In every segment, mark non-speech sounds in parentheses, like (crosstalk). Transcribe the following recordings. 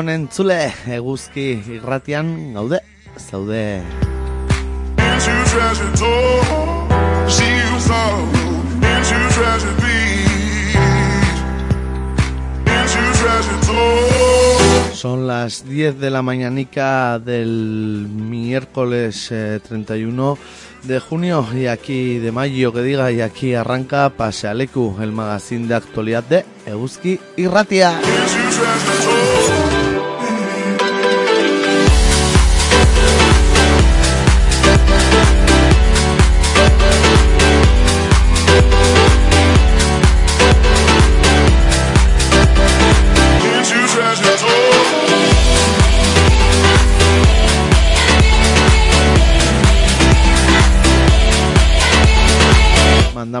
Egun honen zule, eguzki irratian gaude, zaude. into. Son las 10 de la mañanica del miércoles eh, 31 de junio y aquí de mayo que diga y aquí arranca Pasealeku, el magazine de actualidad de Eguzki Irratia. Into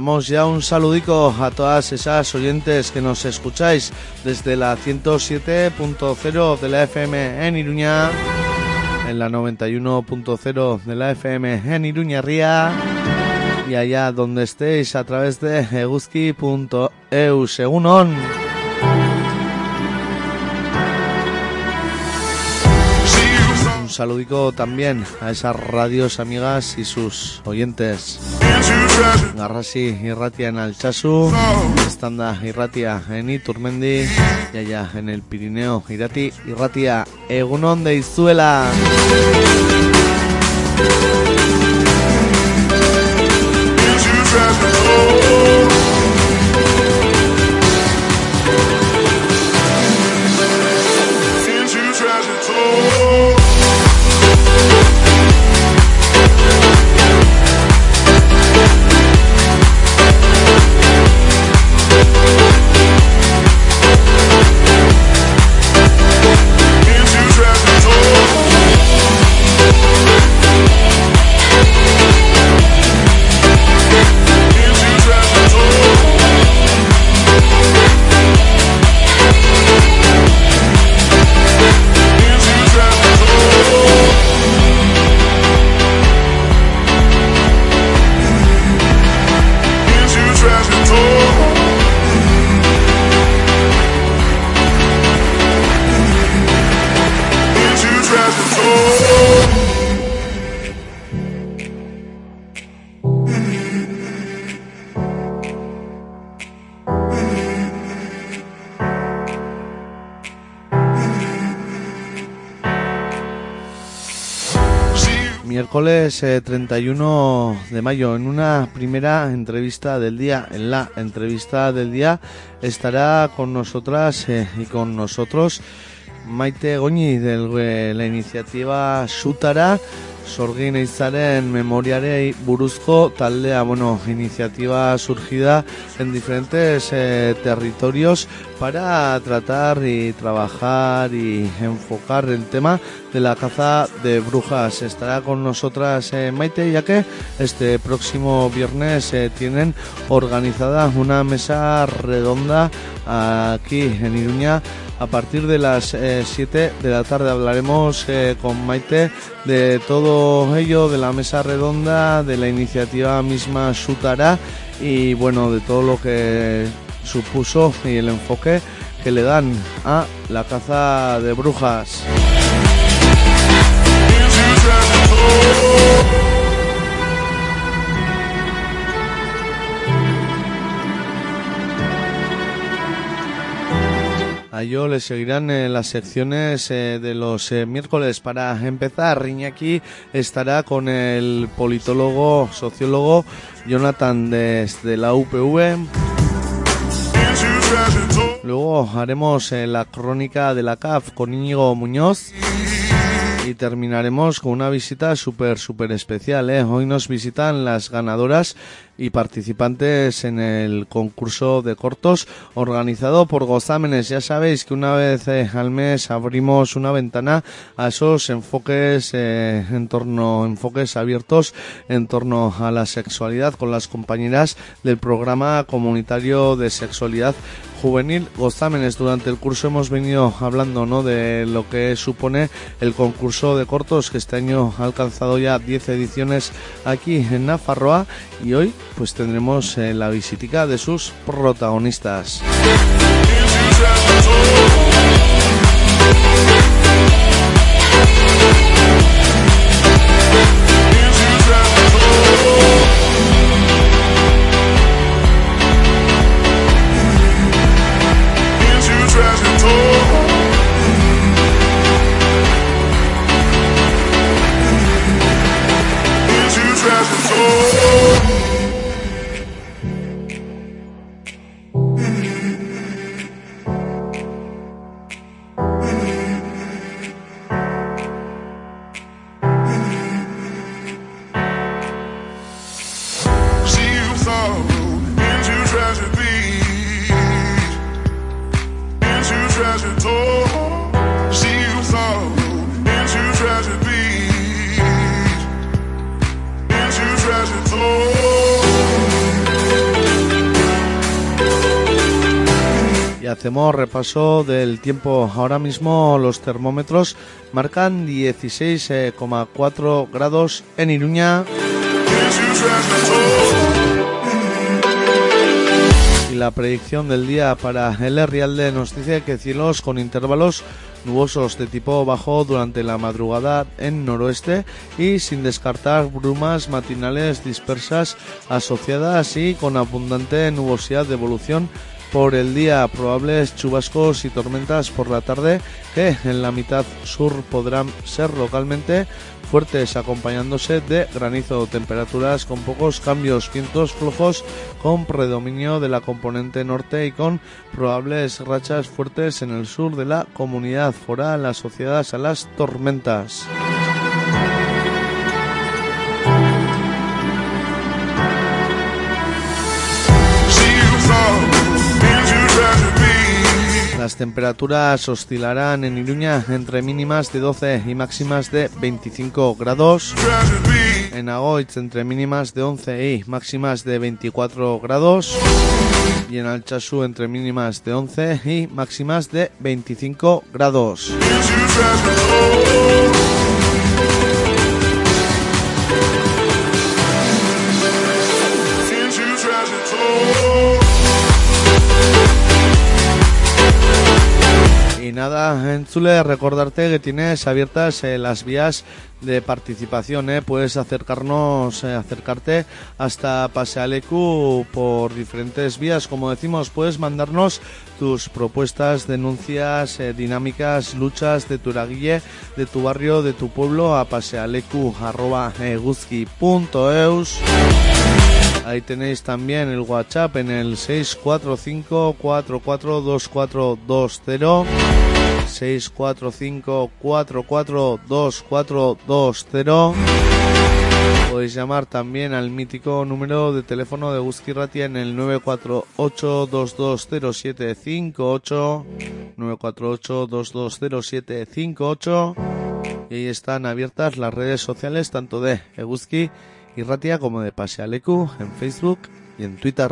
Mandamos ya un saludico a todas esas oyentes que nos escucháis desde la 107.0 de la FM en Iruña, en la 91.0 de la FM en Iruña Ría y allá donde estéis a través de eguzki.eu según on. Saludico también a esas radios amigas y sus oyentes. Garrasi irratia en Altsasu, Estanda irratia en Iturmendi y allá en el Pirineo irati irratia egunon de Izuela. Eh, 31 de mayo, en una primera entrevista del día, en la entrevista del día estará con nosotras eh, y con nosotros Maite Goñi de la iniciativa Sutara Sorgin Eizaren memoriarei buruzko taldea, bueno, iniciativa surgida en diferentes eh, territorios para tratar y trabajar y enfocar el tema de la caza de brujas. Estará con nosotras eh, Maite, ya que este próximo viernes eh, tienen organizada una mesa redonda aquí en Iruña a partir de las 7 de la tarde hablaremos eh, con Maite de todo ello, de la mesa redonda, de la iniciativa misma Sutara y bueno, de todo lo que supuso y el enfoque que le dan a la caza de brujas. A ello le seguirán en las secciones eh, de los eh, miércoles. Para empezar, Iñaki estará con el politólogo, sociólogo Jonathan desde la UPV. Luego haremos eh, la crónica de la CAF con Íñigo Muñoz. Y terminaremos con una visita súper, súper especial. ¿eh? Hoy nos visitan las ganadoras y participantes en el concurso de cortos organizado por Gozámenes. Ya sabéis que una vez eh, al mes abrimos una ventana a esos enfoques eh, en torno, enfoques abiertos en torno a la sexualidad con las compañeras del programa comunitario de sexualidad juvenil Gozámenes. Durante el curso hemos venido hablando ¿no? de lo que supone el concurso de cortos que este año ha alcanzado ya 10 ediciones aquí en Nafarroa y hoy pues tendremos eh, la visitica de sus protagonistas. Hacemos repaso del tiempo. Ahora mismo los termómetros marcan 16,4 grados en Iruña y la predicción del día para el Herrialde nos dice que cielos con intervalos nubosos de tipo bajo durante la madrugada en noroeste y sin descartar brumas matinales dispersas asociadas y con abundante nubosidad de evolución por el día, probables chubascos y tormentas por la tarde que en la mitad sur podrán ser localmente fuertes acompañándose de granizo, temperaturas con pocos cambios, vientos flojos con predominio de la componente norte y con probables rachas fuertes en el sur de la comunidad foral asociadas a las tormentas. Las temperaturas oscilarán en Iruña entre mínimas de 12 y máximas de 25 grados. En Agoitz entre mínimas de 11 y máximas de 24 grados. Y en Alchazú entre mínimas de 11 y máximas de 25 grados. Y nada, Entzule, recordarte que tienes abiertas eh, las vías de participación, ¿eh? puedes acercarnos, eh, acercarte hasta Pasealecu por diferentes vías, como decimos, puedes mandarnos tus propuestas, denuncias, dinámicas, luchas de tu iraguille, de tu barrio, de tu pueblo a pasealecu.eguzki.eus Ahí tenéis también el WhatsApp en el 645 442420 645 442420 Podéis llamar también al mítico número de teléfono de Guzki Ratia en el 948-220758 948-220758 y ahí están abiertas las redes sociales tanto de Eguzki y Ratia como de Pasealecu en Facebook y en Twitter.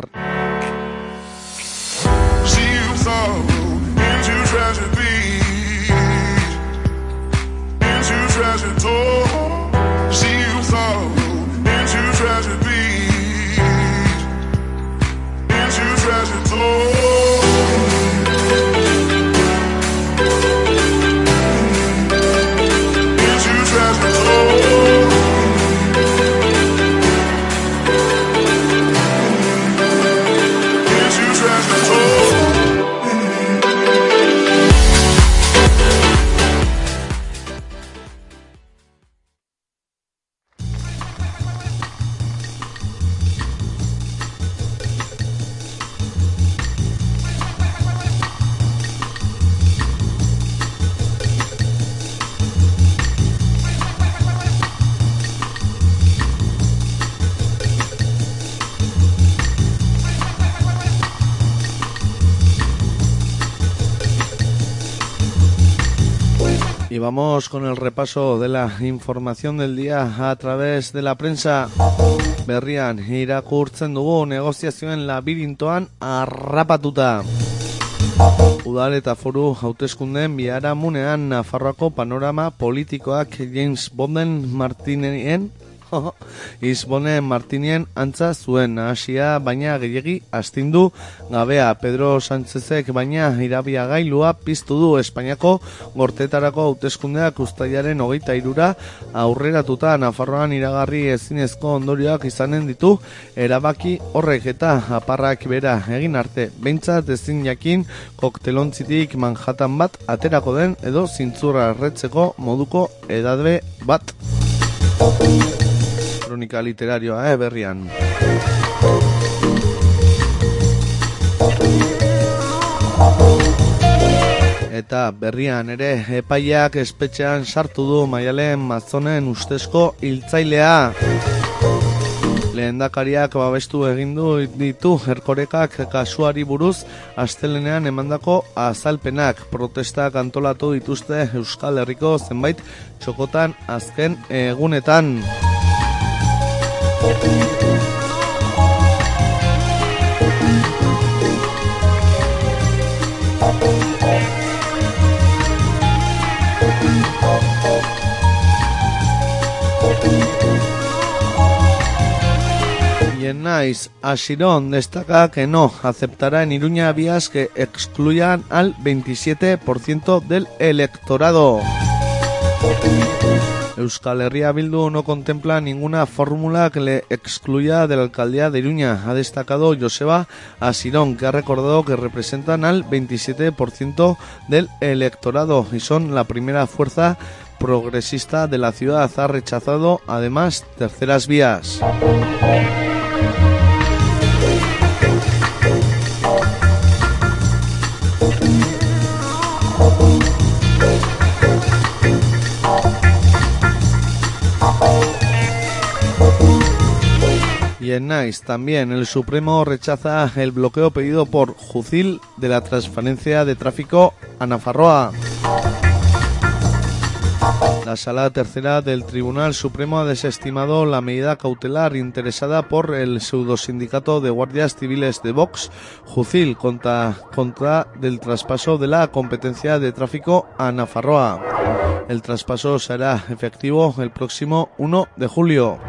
Vamos con el repaso de la información del día a través de la prensa. Berrian irakurtzen dugu negoziazioen labirintoan arrapatuta. Udal eta foru hauteskundeen biharamunean Nafarroako panorama politikoak James Bonden Martinien (laughs) Izbone Martinien antza zuen hasia baina gehiegi astindu gabea. Pedro Sánchezek baina irabia gailua piztu du Espainiako gortetarako hauteskundeak ustaiaren hogeita irura aurreratuta. Nafarroan iragarri ezinezko ondorioak izanen ditu erabaki horrek eta aparrak bera egin arte. Behintzat ezin jakin koktelontzitik Manhattan bat aterako den edo zintzurra erretzeko moduko edadbe bat kronika literarioa, eh, berrian. Eta berrian ere epaiak espetxean sartu du maialen mazonen ustezko hiltzailea. lehendakariak babestu egin du ditu erkorekak kasuari buruz astelenean emandako azalpenak protestak antolatu dituzte Euskal Herriko zenbait txokotan azken egunetan. Y en Nice, Asirón destaca que no aceptará en Iruña vías que excluyan al 27% del electorado. Euskal Herria Bildu no contempla ninguna fórmula que le excluya de la alcaldía de Iruña, ha destacado Joseba Asirón, que ha recordado que representan al 27% del electorado y son la primera fuerza progresista de la ciudad. Ha rechazado además terceras vías. En Nice también el Supremo rechaza el bloqueo pedido por Jucil de la transferencia de tráfico a Nafarroa. La sala tercera del Tribunal Supremo ha desestimado la medida cautelar interesada por el pseudosindicato de guardias civiles de Vox, Jucil, contra, contra del traspaso de la competencia de tráfico a Nafarroa. El traspaso será efectivo el próximo 1 de julio.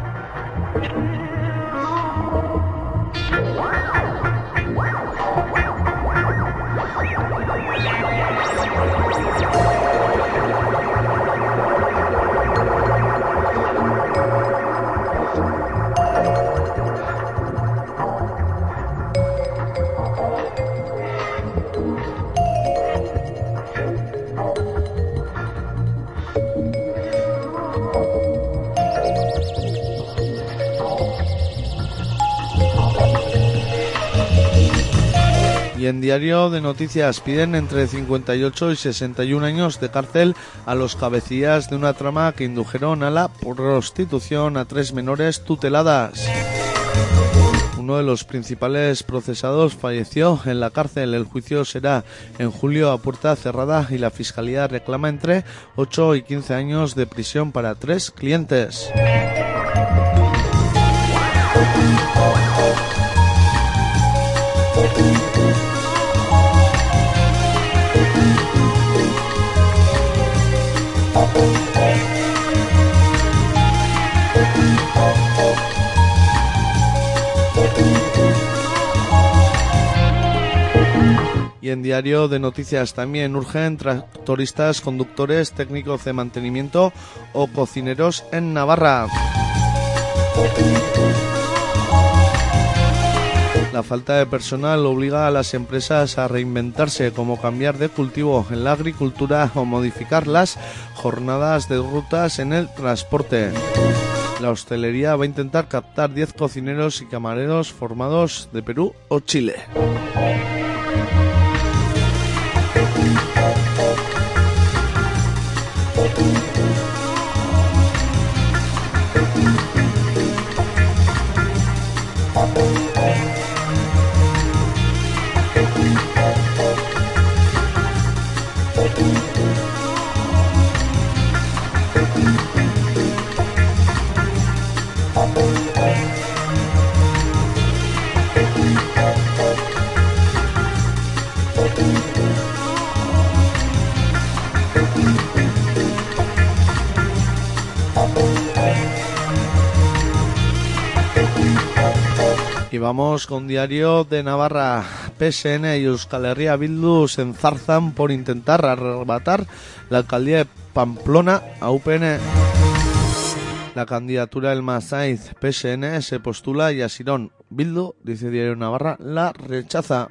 En Diario de Noticias piden entre 58 y 61 años de cárcel a los cabecillas de una trama que indujeron a la prostitución a tres menores tuteladas. Uno de los principales procesados falleció en la cárcel. El juicio será en julio a puerta cerrada y la fiscalía reclama entre 8 y 15 años de prisión para tres clientes. Y en diario de noticias también urgen tractoristas, conductores, técnicos de mantenimiento o cocineros en Navarra. La falta de personal obliga a las empresas a reinventarse, como cambiar de cultivo en la agricultura o modificar las jornadas de rutas en el transporte. La hostelería va a intentar captar 10 cocineros y camareros formados de Perú o Chile. Y vamos con Diario de Navarra. PSN y Euskal Herria Bildu se enzarzan por intentar arrebatar la alcaldía de Pamplona a UPN. La candidatura del Masaiz PSN se postula y Asirón Bildu, dice Diario Navarra, la rechaza.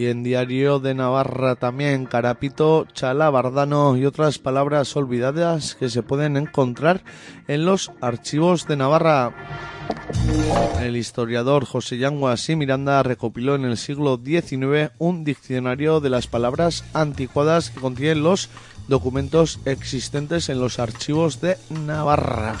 Y en Diario de Navarra también Carapito, Chala, Bardano y otras palabras olvidadas que se pueden encontrar en los archivos de Navarra. El historiador José Yanguas y Miranda recopiló en el siglo XIX un diccionario de las palabras anticuadas que contienen los documentos existentes en los archivos de Navarra.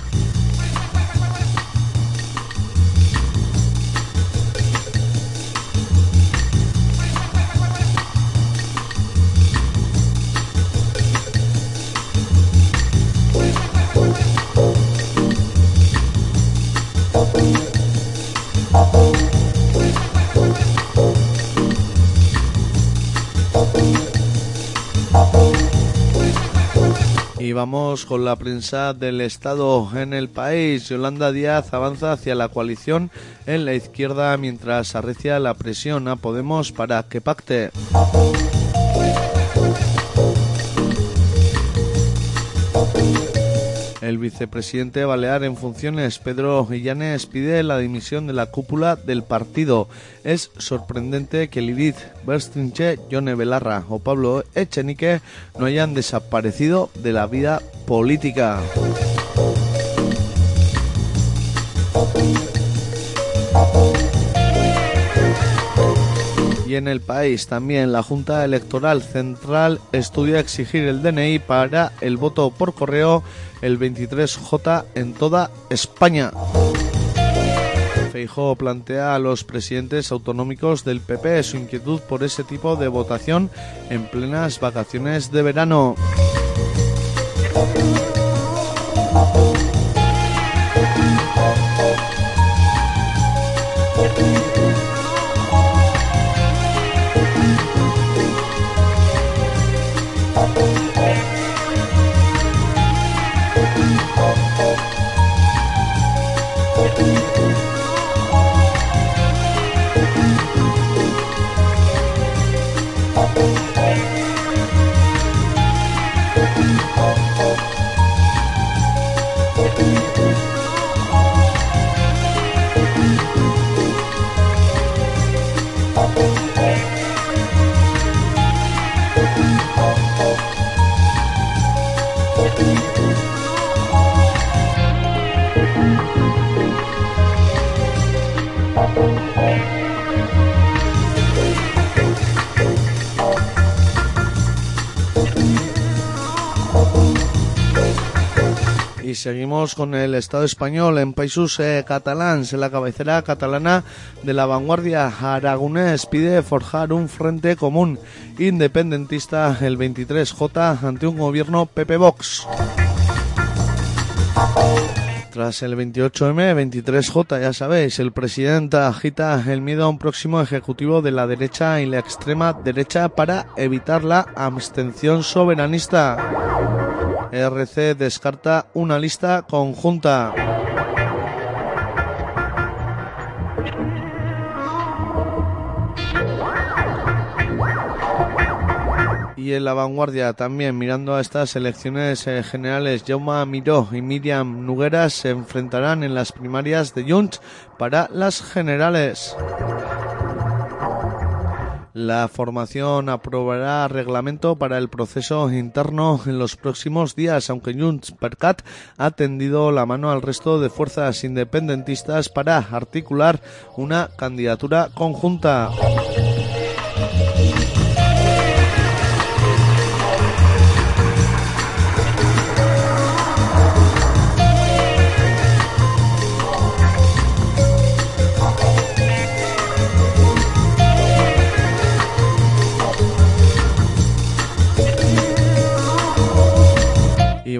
Y vamos con la prensa del Estado en el país. Yolanda Díaz avanza hacia la coalición en la izquierda mientras arrecia la presión a Podemos para que pacte. El vicepresidente balear en funciones, Pedro Illanes, pide la dimisión de la cúpula del partido. Es sorprendente que Lidith Berstrinche, Yone Belarra o Pablo Echenique no hayan desaparecido de la vida política. Y en el país también la Junta Electoral Central estudia exigir el DNI para el voto por correo el 23J en toda España. Feijóo plantea a los presidentes autonómicos del PP su inquietud por ese tipo de votación en plenas vacaciones de verano. Seguimos con el Estado español en Países eh, Catalans. La cabecera catalana de la vanguardia aragonés pide forjar un frente común independentista el 23J ante un gobierno PP Vox. Tras el 28M, 23J, ya sabéis, el presidente agita el miedo a un próximo ejecutivo de la derecha y la extrema derecha para evitar la abstención soberanista. RC descarta una lista conjunta. Y en la vanguardia también, mirando a estas elecciones eh, generales, Jaume Miró y Miriam Nugueras se enfrentarán en las primarias de Junts para las generales. La formación aprobará reglamento para el proceso interno en los próximos días, aunque Junts per Cat ha tendido la mano al resto de fuerzas independentistas para articular una candidatura conjunta.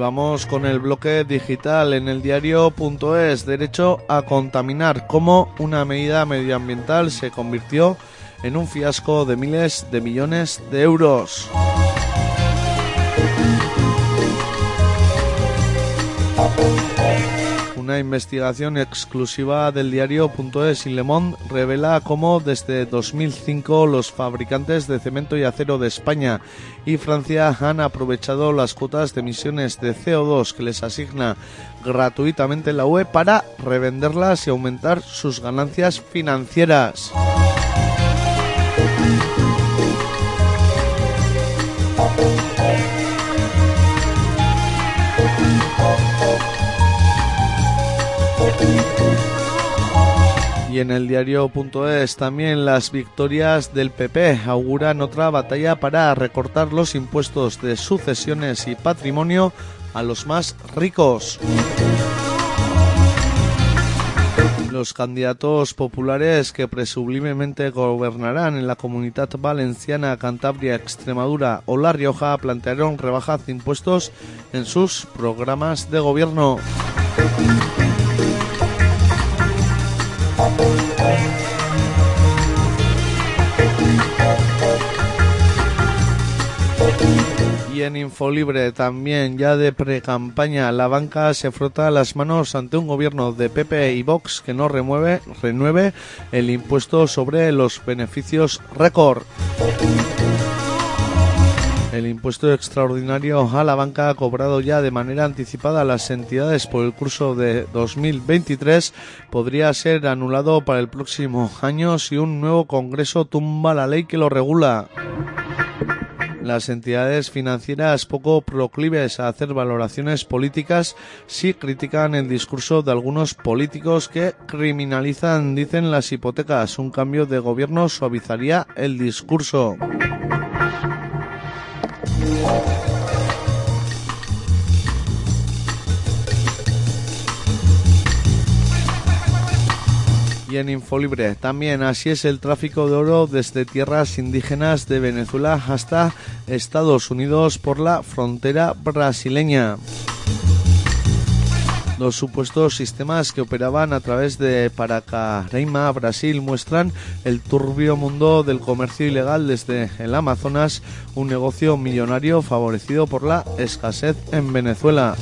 Vamos con el bloque digital en el diario.es, derecho a contaminar, cómo una medida medioambiental se convirtió en un fiasco de miles de millones de euros. Una investigación exclusiva del diario.es y Le Monde revela cómo desde 2005 los fabricantes de cemento y acero de España y Francia han aprovechado las cuotas de emisiones de CO2 que les asigna gratuitamente la UE para revenderlas y aumentar sus ganancias financieras. Y en el diario.es también las victorias del PP auguran otra batalla para recortar los impuestos de sucesiones y patrimonio a los más ricos. Los candidatos populares que presumiblemente gobernarán en la comunidad valenciana, Cantabria, Extremadura o La Rioja plantearon rebajas de impuestos en sus programas de gobierno. Y en Infolibre también, ya de pre-campaña, la banca se frota las manos ante un gobierno de PP y Vox que no remueve, renueve el impuesto sobre los beneficios récord. El impuesto extraordinario a la banca ha cobrado ya de manera anticipada a las entidades por el curso de 2023 podría ser anulado para el próximo año si un nuevo Congreso tumba la ley que lo regula. Las entidades financieras poco proclives a hacer valoraciones políticas sí critican el discurso de algunos políticos que criminalizan, dicen las hipotecas. Un cambio de gobierno suavizaría el discurso. Y en Infolibre. También así es el tráfico de oro desde tierras indígenas de Venezuela hasta Estados Unidos por la frontera brasileña. Los supuestos sistemas que operaban a través de Paracareima, Brasil, muestran el turbio mundo del comercio ilegal desde el Amazonas, un negocio millonario favorecido por la escasez en Venezuela.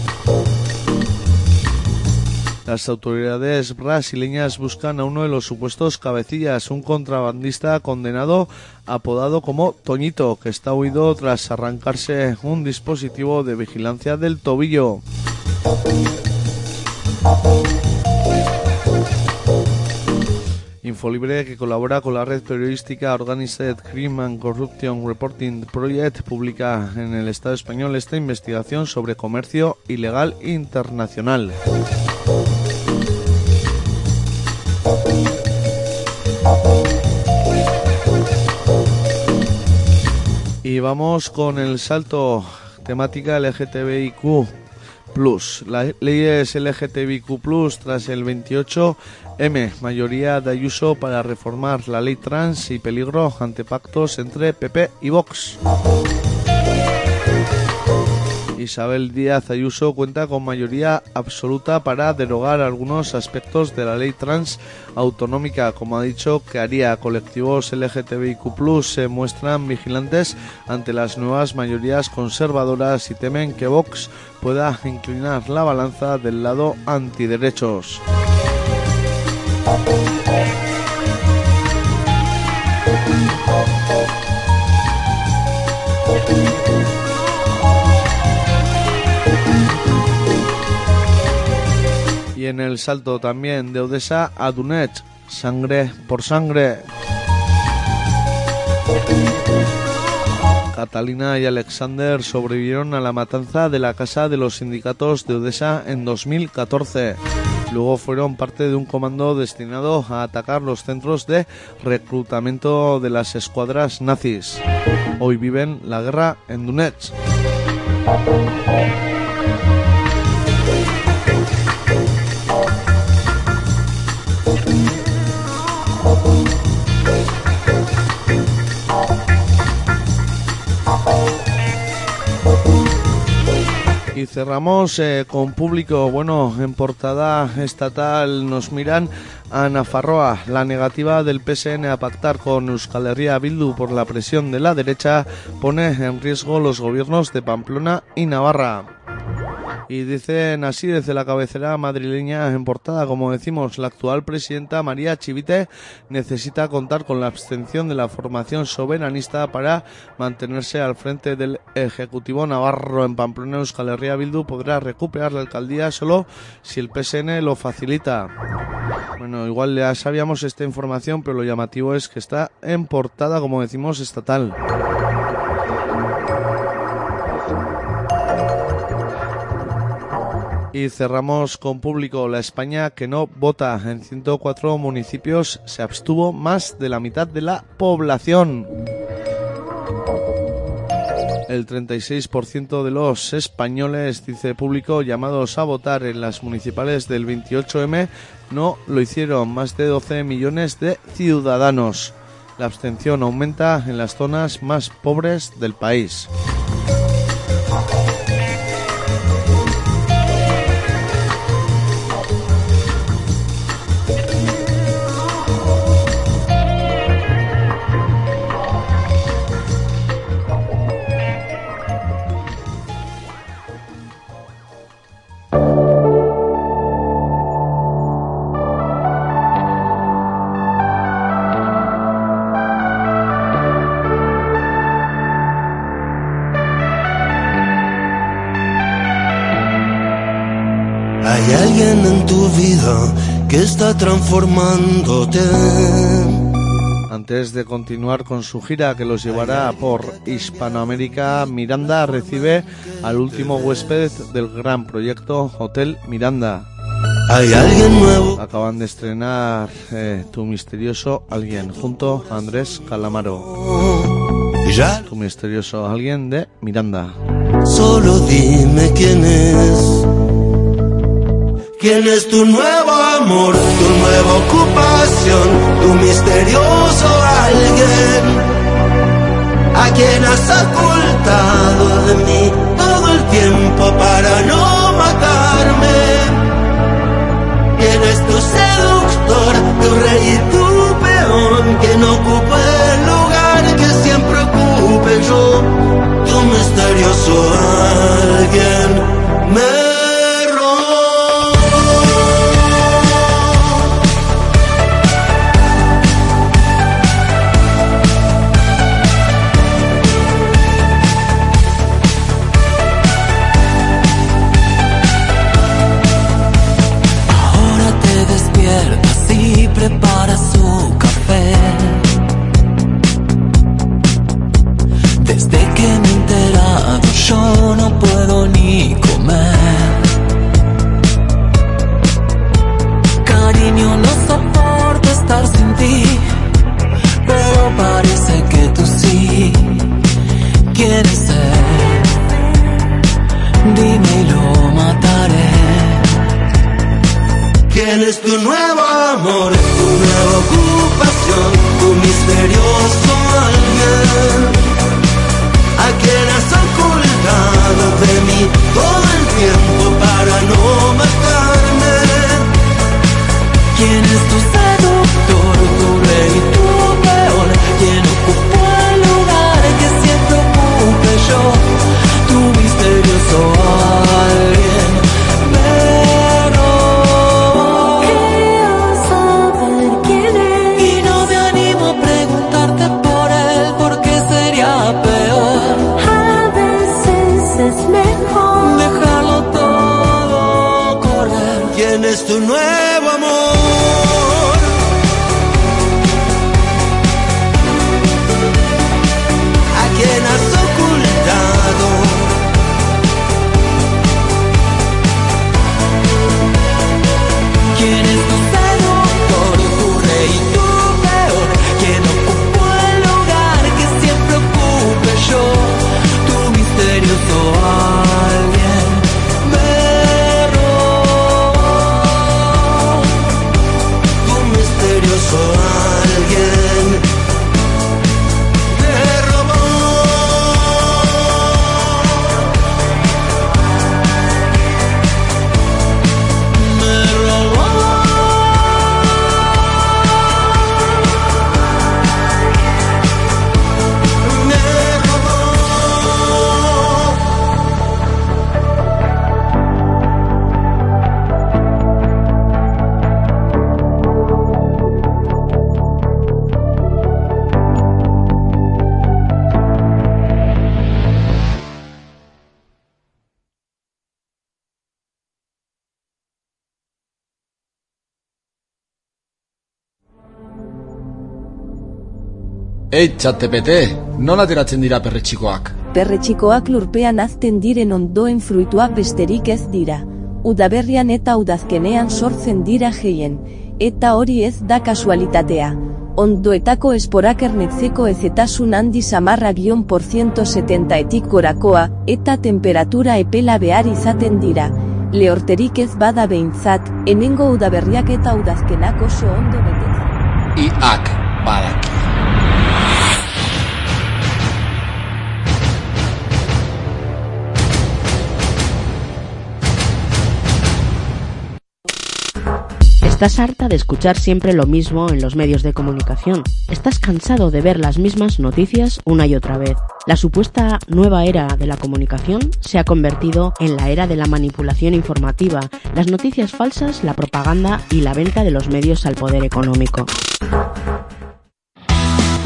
Las autoridades brasileñas buscan a uno de los supuestos cabecillas, un contrabandista condenado apodado como Toñito, que está huido tras arrancarse un dispositivo de vigilancia del tobillo. Infolibre, que colabora con la red periodística Organized Crime and Corruption Reporting Project, publica en el Estado español esta investigación sobre comercio ilegal internacional. Y vamos con el salto temática LGTBIQ Plus. Las leyes LGTBIQ Plus tras el 28M, mayoría de Ayuso para reformar la ley trans y peligro ante pactos entre PP y Vox. Isabel Díaz Ayuso cuenta con mayoría absoluta para derogar algunos aspectos de la ley trans autonómica. Como ha dicho, que haría colectivos LGTBIQ se muestran vigilantes ante las nuevas mayorías conservadoras y temen que Vox pueda inclinar la balanza del lado antiderechos. En el salto también de Odessa a Donetsk, sangre por sangre. Catalina y Alexander sobrevivieron a la matanza de la casa de los sindicatos de Odessa en 2014. Luego fueron parte de un comando destinado a atacar los centros de reclutamiento de las escuadras nazis. Hoy viven la guerra en Donetsk. Y cerramos eh, con público, bueno, en portada estatal nos miran a Nafarroa. La negativa del PSN a pactar con Euskal Herria Bildu por la presión de la derecha pone en riesgo los gobiernos de Pamplona y Navarra. Y dicen así desde la cabecera madrileña en portada, como decimos, la actual presidenta María Chivite necesita contar con la abstención de la formación soberanista para mantenerse al frente del Ejecutivo Navarro en Pamplona. Euskal Herria Bildu podrá recuperar la alcaldía solo si el PSN lo facilita. Bueno, igual ya sabíamos esta información, pero lo llamativo es que está en portada, como decimos, estatal. Y cerramos con público. La España que no vota en 104 municipios se abstuvo más de la mitad de la población. El 36% de los españoles, dice público, llamados a votar en las municipales del 28M, no lo hicieron. Más de 12 millones de ciudadanos. La abstención aumenta en las zonas más pobres del país. Que está transformándote. Antes de continuar con su gira que los llevará por Hispanoamérica, Miranda recibe al último huésped del gran proyecto Hotel Miranda. Hay alguien nuevo. Acaban de estrenar eh, Tu misterioso alguien junto a Andrés Calamaro. Ya Tu misterioso alguien de Miranda. solo dime quién es. ¿Quién es tu nuevo tu nueva ocupación, tu misterioso alguien? ¿A quien has ocultado de mí todo el tiempo para no matarme? ¿Quién es tu seductor, tu rey y tu peón? ¿Quién ocupa el lugar que siempre ocupe yo? Tu misterioso alguien me Ei, txatepete, non ateratzen dira perretxikoak? Perretxikoak lurpean azten diren ondoen fruitua besterik ez dira. udaberrian eta udazkenean sortzen dira gehien, eta hori ez da kasualitatea. Ondoetako esporak ernetzeko ezetasun handi samarra gion por 170 etik gorakoa, eta temperatura epela behar izaten dira. Lehorterik ez bada behintzat, enengo udaberriak eta udazkenak oso ondo betetzen. Iak Estás harta de escuchar siempre lo mismo en los medios de comunicación. Estás cansado de ver las mismas noticias una y otra vez. La supuesta nueva era de la comunicación se ha convertido en la era de la manipulación informativa, las noticias falsas, la propaganda y la venta de los medios al poder económico.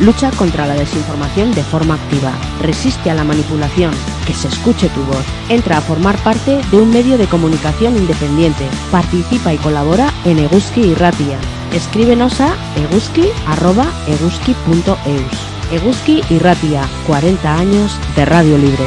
Lucha contra la desinformación de forma activa. Resiste a la manipulación. Que se escuche tu voz. Entra a formar parte de un medio de comunicación independiente. Participa y colabora en Eguski y Ratia. Escríbenos a eguski.eguski.eus. Eguski y Ratia, 40 años de Radio Libre.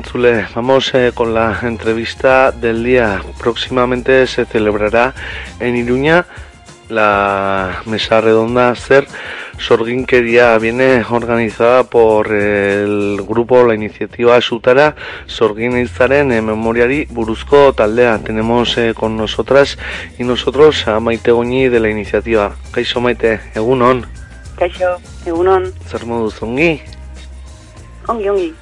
Entzule, vamos eh, con la entrevista del día. Próximamente se celebrará en Iruña la mesa redonda Ser Sorginkeria. Viene organizada por el grupo, la iniciativa Sutara Sorginizaren eh, Memoriari Buruzko Taldea. Tenemos eh, con nosotras y nosotros a Maite Goñi de la iniciativa. Kaixo Maite, egunon. Kaixo, egunon, Zer moduz ongi? ongi, ongi.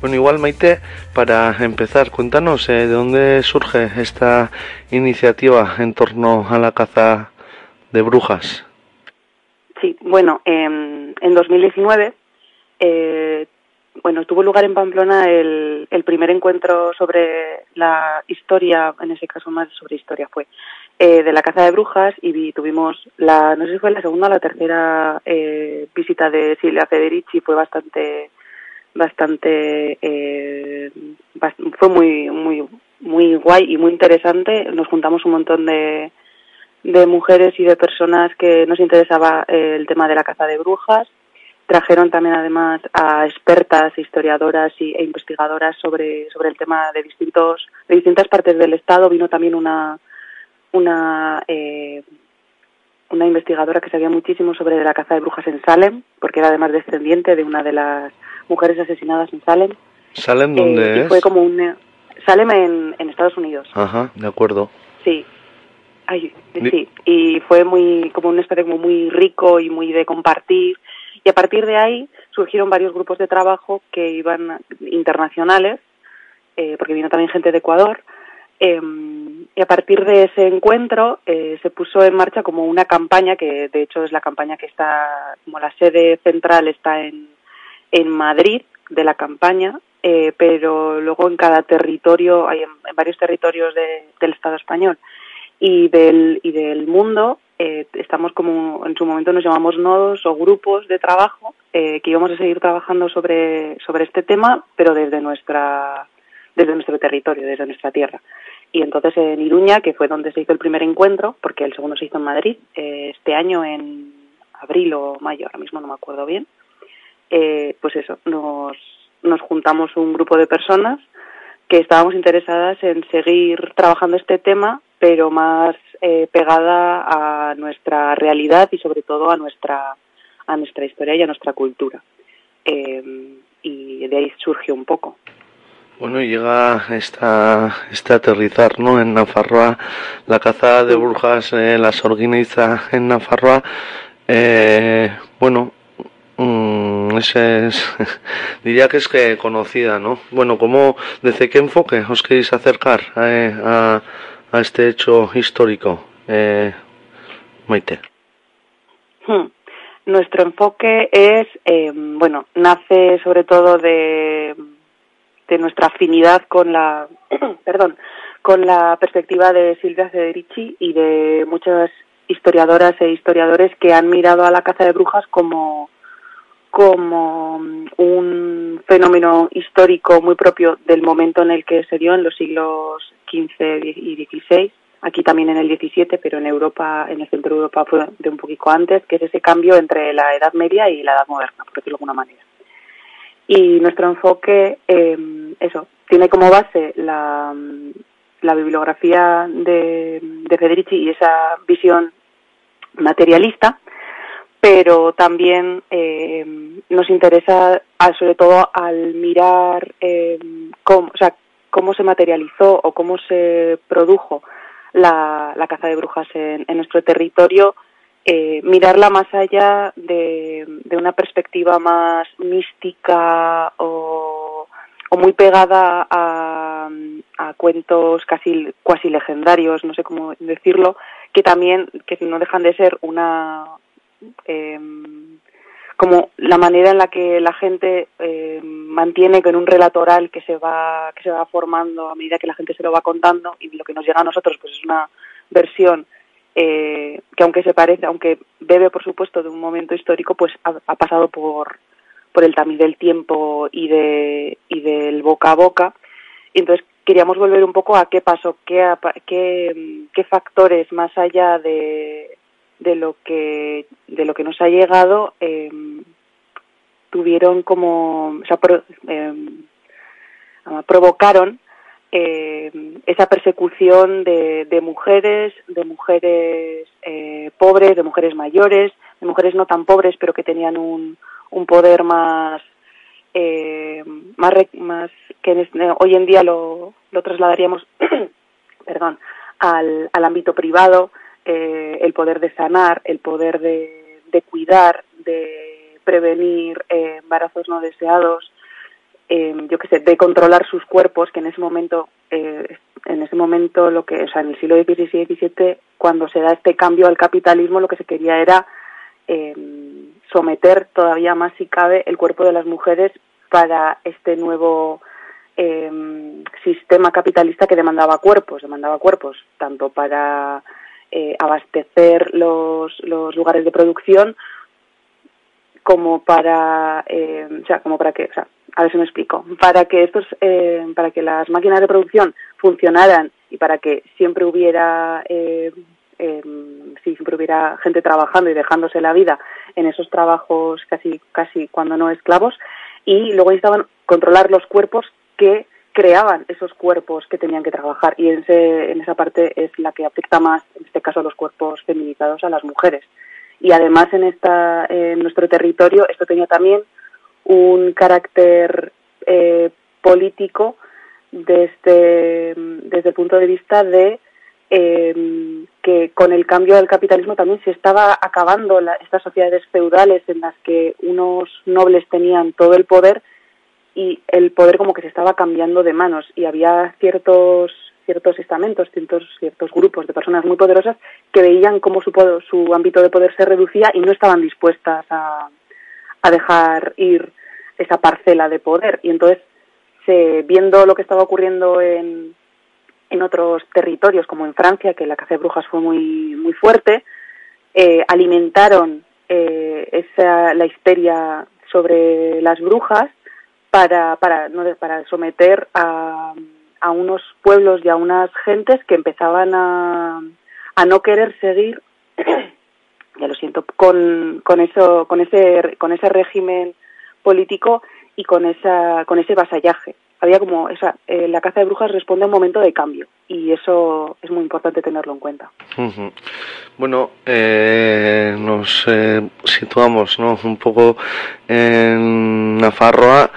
Bueno, igual Maite, para empezar, cuéntanos eh, de dónde surge esta iniciativa en torno a la caza de brujas. Sí, bueno, em, en 2019, eh, bueno, tuvo lugar en Pamplona el, el primer encuentro sobre la historia, en ese caso más sobre historia fue, eh, de la caza de brujas y vi- tuvimos la, no sé si fue la segunda o la tercera eh, visita de Silvia Federici, fue bastante, bastante, eh, fue muy, muy, muy guay y muy interesante. Nos juntamos un montón de, de mujeres y de personas que nos interesaba eh, el tema de la caza de brujas. Trajeron también además a expertas, historiadoras y, e investigadoras sobre, sobre el tema de distintos, de distintas partes del estado. Vino también una, una, eh, una investigadora que sabía muchísimo sobre la caza de brujas en Salem, porque era además descendiente de una de las mujeres asesinadas en Salem. ¿Salem Eh, dónde es? fue como un Salem en, en Estados Unidos. Ajá, de acuerdo. Sí. Ay, sí. Y fue muy, como un espacio como muy rico y muy de compartir. Y a partir de ahí surgieron varios grupos de trabajo que iban internacionales, eh, porque vino también gente de Ecuador. eh, y a partir de ese encuentro eh, se puso en marcha como una campaña que de hecho es la campaña que está, como la sede central está en, en Madrid de la campaña, eh, pero luego en cada territorio, hay en, varios territorios de- del Estado español y del, y del mundo, eh, estamos como, en su momento nos llamamos nodos o grupos de trabajo, eh, que íbamos a seguir trabajando sobre, sobre este tema, pero desde nuestra, desde nuestro territorio, desde nuestra tierra. Y entonces en Iruña, que fue donde se hizo el primer encuentro, porque el segundo se hizo en Madrid, eh, este año en abril o mayo, ahora mismo no me acuerdo bien, eh, pues eso, nos, nos juntamos un grupo de personas que estábamos interesadas en seguir trabajando este tema, pero más eh, pegada a nuestra realidad y sobre todo a nuestra, a nuestra historia y a nuestra cultura. Eh, y de ahí surgió un poco. Bueno, llega esta, este aterrizar, ¿no? En Nafarroa, la caza de brujas, eh, la sorguiniza en Nafarroa. Eh, bueno, mm, ese es, (laughs) diría que es que conocida, ¿no? Bueno, ¿cómo, desde qué enfoque os queréis acercar a, a este hecho histórico, eh, Maite? Hmm. Nuestro enfoque es, eh, bueno, nace sobre todo de, de nuestra afinidad con la, (clears throat) perdón, con la perspectiva de Silvia Federici y de muchas historiadoras e historiadores que han mirado a la caza de brujas como como un fenómeno histórico muy propio del momento en el que se dio en los siglos XV y XVI, aquí también en el XVII, pero en Europa, en el centro de Europa fue de un poquito antes, que es ese cambio entre la Edad Media y la Edad Moderna, por decirlo de alguna manera. Y nuestro enfoque, eh, eso, tiene como base la, la bibliografía de, de Federici y esa visión materialista, pero también eh, nos interesa sobre todo al mirar eh, cómo, o sea, cómo se materializó o cómo se produjo la, la caza de brujas en nuestro territorio, eh, mirarla más allá de, de una perspectiva más mística o, o muy pegada a, a cuentos casi cuasi legendarios, no sé cómo decirlo, que también que no dejan de ser una eh, como la manera en la que la gente eh, mantiene con un relato oral que se va que se va formando a medida que la gente se lo va contando y lo que nos llega a nosotros pues es una versión eh, que aunque se parece aunque bebe por supuesto de un momento histórico pues ha, pasado por por el tamiz del tiempo y de y del boca a boca. Y entonces queríamos volver un poco a qué pasó qué qué, factores más allá de de lo que de lo que nos ha llegado eh, tuvieron como o sea, eh, ah, provocaron eh, esa persecución de, de mujeres de mujeres eh, pobres de mujeres mayores de mujeres no tan pobres pero que tenían un, un poder más eh, más más que este- hoy en día lo, lo trasladaríamos (clears throat) perdón al, al ámbito privado eh, el poder de sanar el poder de, de cuidar de prevenir eh, embarazos no deseados eh, yo qué sé de controlar sus cuerpos que en ese momento eh, en ese momento lo que o sea en el siglo XVI y XVII cuando se da este cambio al capitalismo lo que se quería era eh, someter todavía más si cabe el cuerpo de las mujeres para este nuevo eh, sistema capitalista que demandaba cuerpos, demandaba cuerpos tanto para eh, abastecer los, los lugares de producción como para, eh, o sea, como para que, o sea, a ver si me explico, para que estos, eh, para que las máquinas de producción funcionaran y para que siempre hubiera, eh, eh, sí, siempre hubiera gente trabajando y dejándose la vida en esos trabajos casi, casi cuando no esclavos, y luego necesitaban controlar los cuerpos que creaban esos cuerpos que tenían que trabajar y en, ese, en esa parte es la que afecta más, en este caso, a los cuerpos feminizados a las mujeres. Y además en, esta, en nuestro territorio esto tenía también un carácter eh, político desde, desde el punto de vista de eh, que con el cambio del capitalismo también se estaba acabando la, estas sociedades feudales en las que unos nobles tenían todo el poder y el poder como que se estaba cambiando de manos y había ciertos ciertos estamentos, ciertos, ciertos grupos de personas muy poderosas que veían cómo su, poder- su ámbito de poder se reducía y no estaban dispuestas a, a dejar ir esa parcela de poder. Y entonces, se, viendo lo que estaba ocurriendo en, en otros territorios, como en Francia, que la caza de brujas fue muy, muy fuerte, eh, alimentaron eh, esa, la histeria sobre las brujas para, para, no, para someter a, a unos pueblos y a unas gentes que empezaban a, a no querer seguir. (clears throat) Ya lo siento con, con eso con ese con ese régimen político y con esa con ese vasallaje. Había como esa eh, la caza de brujas responde a un momento de cambio y eso es muy importante tenerlo en cuenta. Bueno, eh, nos eh, situamos ¿no? un poco en Nafarroa,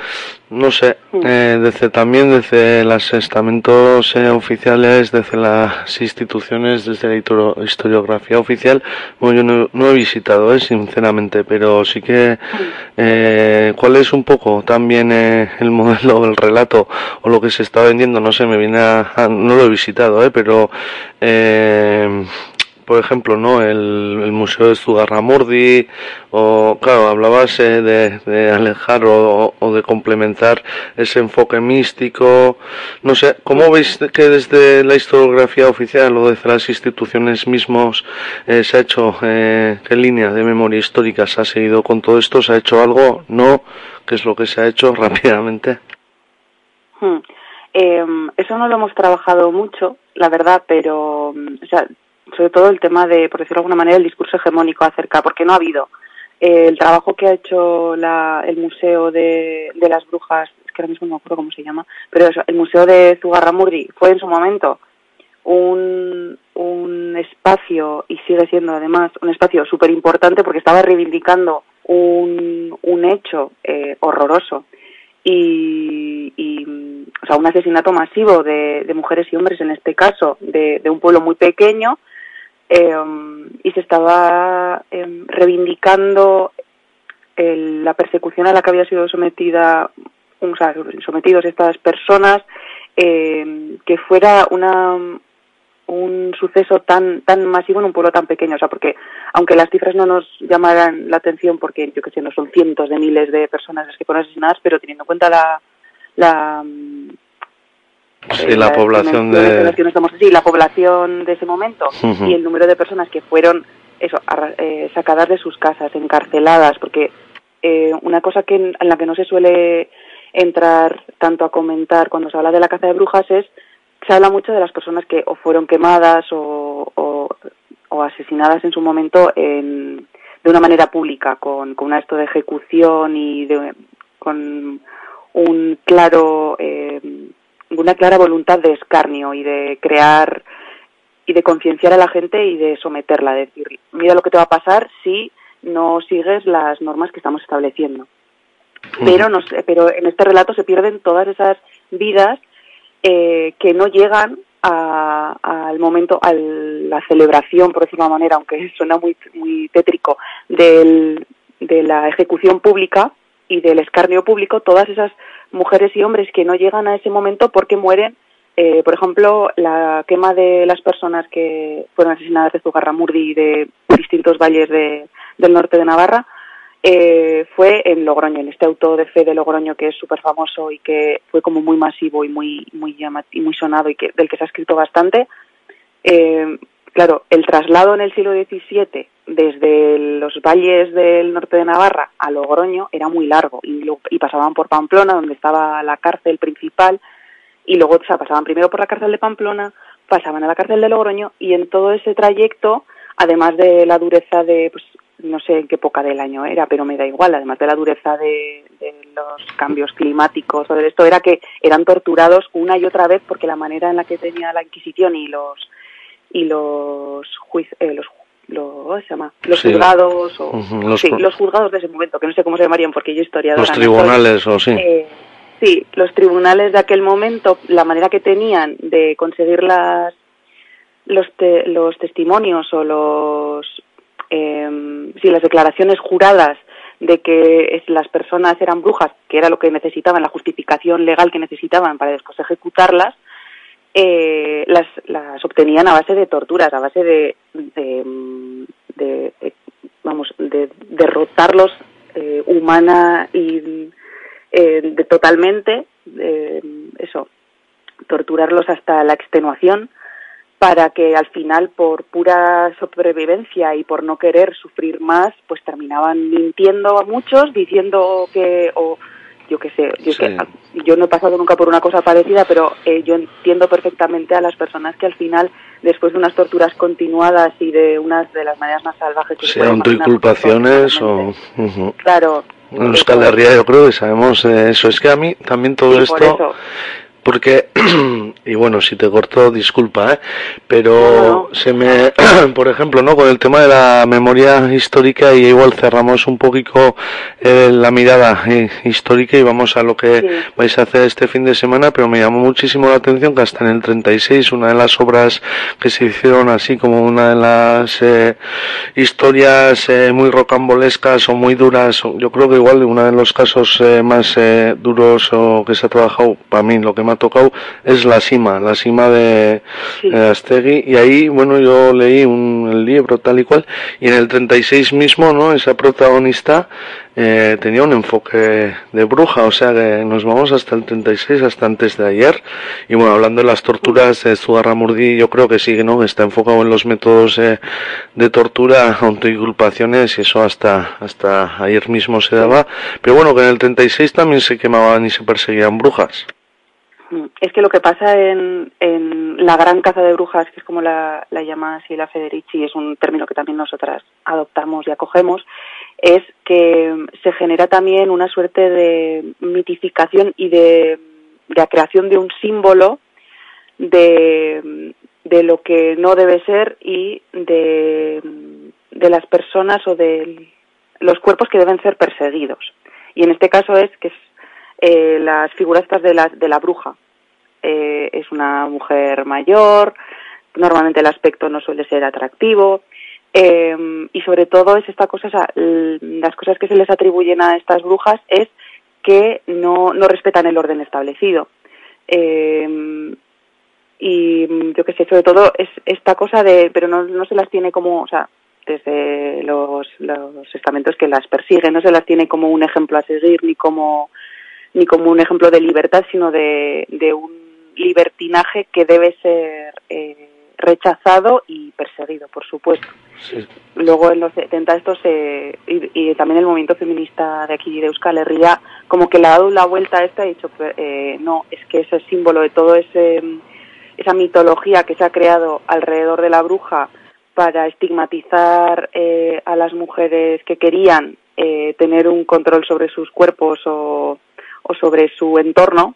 no sé, eh, desde también desde los estamentos eh, oficiales, desde las instituciones, desde la historiografía oficial, bueno, yo no, no he visitado, eh, sinceramente, pero sí que eh, cuál es un poco también eh, el modelo del relato o lo que se está vendiendo, no sé, me viene a, a- no lo he visitado, eh, pero eh, por ejemplo, ¿no? El, Museo de Zugarramurdi, o, claro, hablabas eh, de, de alejar o, o de complementar ese enfoque místico, no sé, ¿cómo veis que desde la historiografía oficial o desde las instituciones mismos eh, se ha hecho, eh, qué línea de memoria histórica se ha seguido con todo esto? ¿Se ha hecho algo? ¿No? ¿Qué es lo que se ha hecho (laughs) rápidamente? Hmm. Eh, eso no lo hemos trabajado mucho, la verdad, pero, mm, o sea, sobre todo el tema de, por decirlo de alguna manera, el discurso hegemónico acerca, porque no ha habido. Eh, el trabajo que ha hecho la, el Museo de, de las Brujas, es que ahora mismo no me acuerdo cómo se llama, pero el Museo de Zugarramurdi fue en su momento un, un espacio, y sigue siendo además un espacio súper importante porque estaba reivindicando un, un hecho eh, horroroso y, y, o sea, un asesinato masivo de, mujeres y hombres, en este caso, de, de un pueblo muy pequeño, eh, y se estaba eh, reivindicando el- la persecución a la que había sido sometida, o sea, sometidos estas personas, eh, que fuera una un suceso tan tan masivo en un pueblo tan pequeño, o sea, porque aunque las cifras no nos llamaran la atención, porque yo que sé, no son cientos de miles de personas las que fueron asesinadas, pero teniendo en cuenta la la Sí, eh, la población de... las que no estamos así, la población de ese momento y el número de personas que fueron eso arra- eh, sacadas de sus casas, encarceladas, porque eh, una cosa que en, en la que no se suele entrar tanto a comentar cuando se habla de la caza de brujas es se habla mucho de las personas que o fueron quemadas o, o, o asesinadas en su momento en, de una manera pública, con, con un acto de ejecución y de, con un claro eh, una clara voluntad de escarnio y de crear y de concienciar a la gente y de someterla, de decir, mira lo que te va a pasar si no sigues las normas que estamos estableciendo. Pero, no pero en este relato se pierden todas esas vidas eh, que no llegan a- al momento, a la celebración, por decirlo de una manera, aunque (laughs) suena muy, muy tétrico, del, de la ejecución pública y del escarnio público, todas esas mujeres y hombres que no llegan a ese momento porque mueren, eh, por ejemplo, la quema de las personas que fueron asesinadas de Zugarramurdi y de distintos valles de- del norte de Navarra, eh, fue en Logroño, en este auto de fe de Logroño que es súper famoso y que fue como muy masivo y muy muy y muy sonado y que del que se ha escrito bastante. Eh, claro, el traslado en el siglo XVII desde los valles del norte de Navarra a Logroño era muy largo y, lo- y pasaban por Pamplona, donde estaba la cárcel principal, y luego pasaban primero por la cárcel de Pamplona, pasaban a la cárcel de Logroño y en todo ese trayecto, además de la dureza de, pues no sé en qué época del año era, pero me da igual, además de la dureza de, de los cambios climáticos o de esto, era que eran torturados una y otra vez porque la manera en la que tenía la Inquisición y los y los juiz, eh, los los, ¿cómo se llama? los Sí. juzgados o los sí, los juzgados de ese momento, que no sé cómo se llamarían porque yo historiadora Los no soy. tribunales, o sí. Eh, sí, los tribunales de aquel momento, la manera que tenían de conseguir las los te- los testimonios o los eh, sí, las declaraciones juradas de que las personas eran brujas, que era lo que necesitaban, la justificación legal que necesitaban para después ejecutarlas, eh, las, las obtenían a base de torturas, a base de, de, vamos, de derrotarlos eh, humana y eh, totalmente, eh, eso, torturarlos hasta la extenuación para que al final por pura sobrevivencia y por no querer sufrir más, pues terminaban mintiendo a muchos, diciendo que o yo qué sé, yo, Sí. que, yo no he pasado nunca por una cosa parecida, pero eh, yo entiendo perfectamente a las personas que al final, después de unas torturas continuadas y de unas de las maneras más salvajes que se Sí, puede imaginar, porque autoinculpaciones o... Claro. En Euskal yo creo que sabemos de eso. Es que a mí también todo Sí, esto... porque (clears throat) y bueno si te corto disculpa ¿eh? pero No, se me (clears throat) por ejemplo no con el tema de la memoria histórica y igual cerramos un poquito eh, la mirada eh, histórica y vamos a lo que Sí. vais a hacer este fin de semana pero me llamó muchísimo la atención que hasta en el 36 una de las obras que se hicieron así como una de las eh, historias eh, muy rocambolescas o muy duras yo creo que igual uno de los casos eh, más eh, duros o que se ha trabajado para mí lo que me ha tocado es la cima la cima de, Sí. de Astegui y ahí bueno yo leí un el libro tal y cual y en el 36 mismo no esa protagonista eh, tenía un enfoque de bruja, o sea que nos vamos hasta el 36, hasta antes de ayer. Y bueno, hablando de las torturas de Zugarramurdi, yo creo que sí, ¿no? Está enfocado en los métodos eh, de tortura, autoinculpaciones y eso hasta, hasta ayer mismo se daba. Pero bueno, que en el 36 también se quemaban y se perseguían brujas. Es que lo que pasa en, en la gran caza de brujas, que es como la, la llama así la Federici, es un término que también nosotras adoptamos y acogemos, es que se genera también una suerte de mitificación y de, de la creación de un símbolo de, de lo que no debe ser y de, de las personas o de los cuerpos que deben ser perseguidos. Y en este caso es que eh, las figuras de la, de la bruja. Eh, es una mujer mayor, normalmente el aspecto no suele ser atractivo, eh, y sobre todo es esta cosa, o sea, las cosas que se les atribuyen a estas brujas es que no, no respetan el orden establecido. Eh, y yo que sé, sobre todo es esta cosa de, pero no, no se las tiene como, o sea, desde los, los estamentos que las persiguen, no se las tiene como un ejemplo a seguir ni como ni como un ejemplo de libertad, sino de, de un libertinaje que debe ser eh, rechazado y perseguido, por supuesto. Sí. Luego en los 70 esto se, y, y también el movimiento feminista de aquí de Euskal Herria como que le ha dado la vuelta a esta y ha dicho, eh, no, es que ese símbolo de todo ese esa mitología que se ha creado alrededor de la bruja para estigmatizar eh, a las mujeres que querían eh, tener un control sobre sus cuerpos o, o sobre su entorno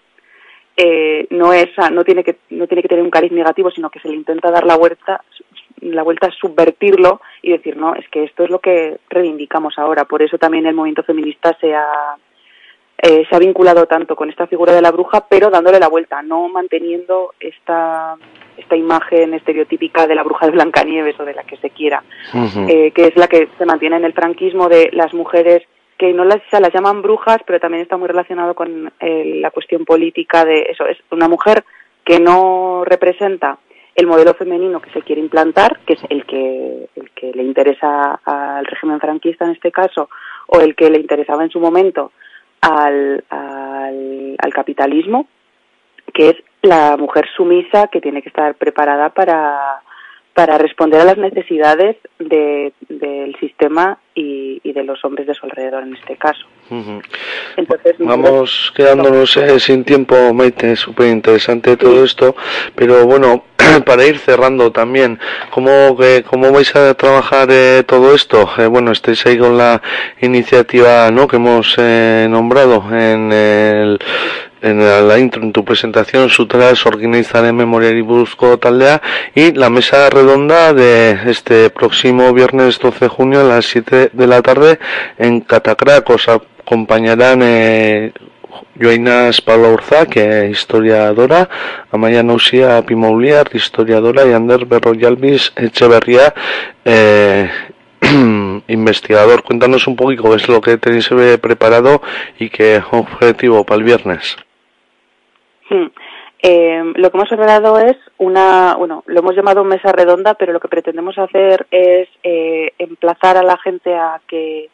eh, no es no tiene que no tiene que tener un cariz negativo sino que se le intenta dar la vuelta la vuelta a subvertirlo y decir no es que esto es lo que reivindicamos ahora por eso también el movimiento feminista se ha eh, se ha vinculado tanto con esta figura de la bruja, pero dándole la vuelta, no manteniendo esta, esta imagen estereotípica de la bruja de Blancanieves o de la que se quiera, eh, que es la que se mantiene en el franquismo de las mujeres que no las, las llaman brujas, pero también está muy relacionado con eh, la cuestión política de eso. Es una mujer que no representa el modelo femenino que se quiere implantar, que es el que, el que le interesa al régimen franquista en este caso, o el que le interesaba en su momento al, al capitalismo, que es la mujer sumisa que tiene que estar preparada para, para responder a las necesidades de, del sistema y, y de los hombres de su alrededor en este caso. Entonces, Vamos quedándonos eh, sin tiempo, Maite, súper interesante todo esto, pero bueno, (clears throat) para ir cerrando también, ¿cómo, que, cómo vais a trabajar eh, todo esto? Eh, bueno, estáis ahí con la iniciativa ¿no? que hemos eh, nombrado en el en la, intro, en tu presentación, Sutras organizan en Memoria y Busco Taldea y la mesa redonda de este próximo viernes 12 de junio a las 7 de la tarde en Catacrac. Os acompañarán eh, Joainas Pablo Urza, que es historiadora, Amaya Nausia Pimouliar, historiadora, y Ander Berroyalvis Echeverría, eh, (clears throat) investigador. Cuéntanos un poquito qué es lo que tenéis eh, preparado y qué objetivo para el viernes. Hmm. Eh, lo que hemos preparado es una, bueno, lo hemos llamado mesa redonda, pero lo que pretendemos hacer es eh, emplazar a la gente a que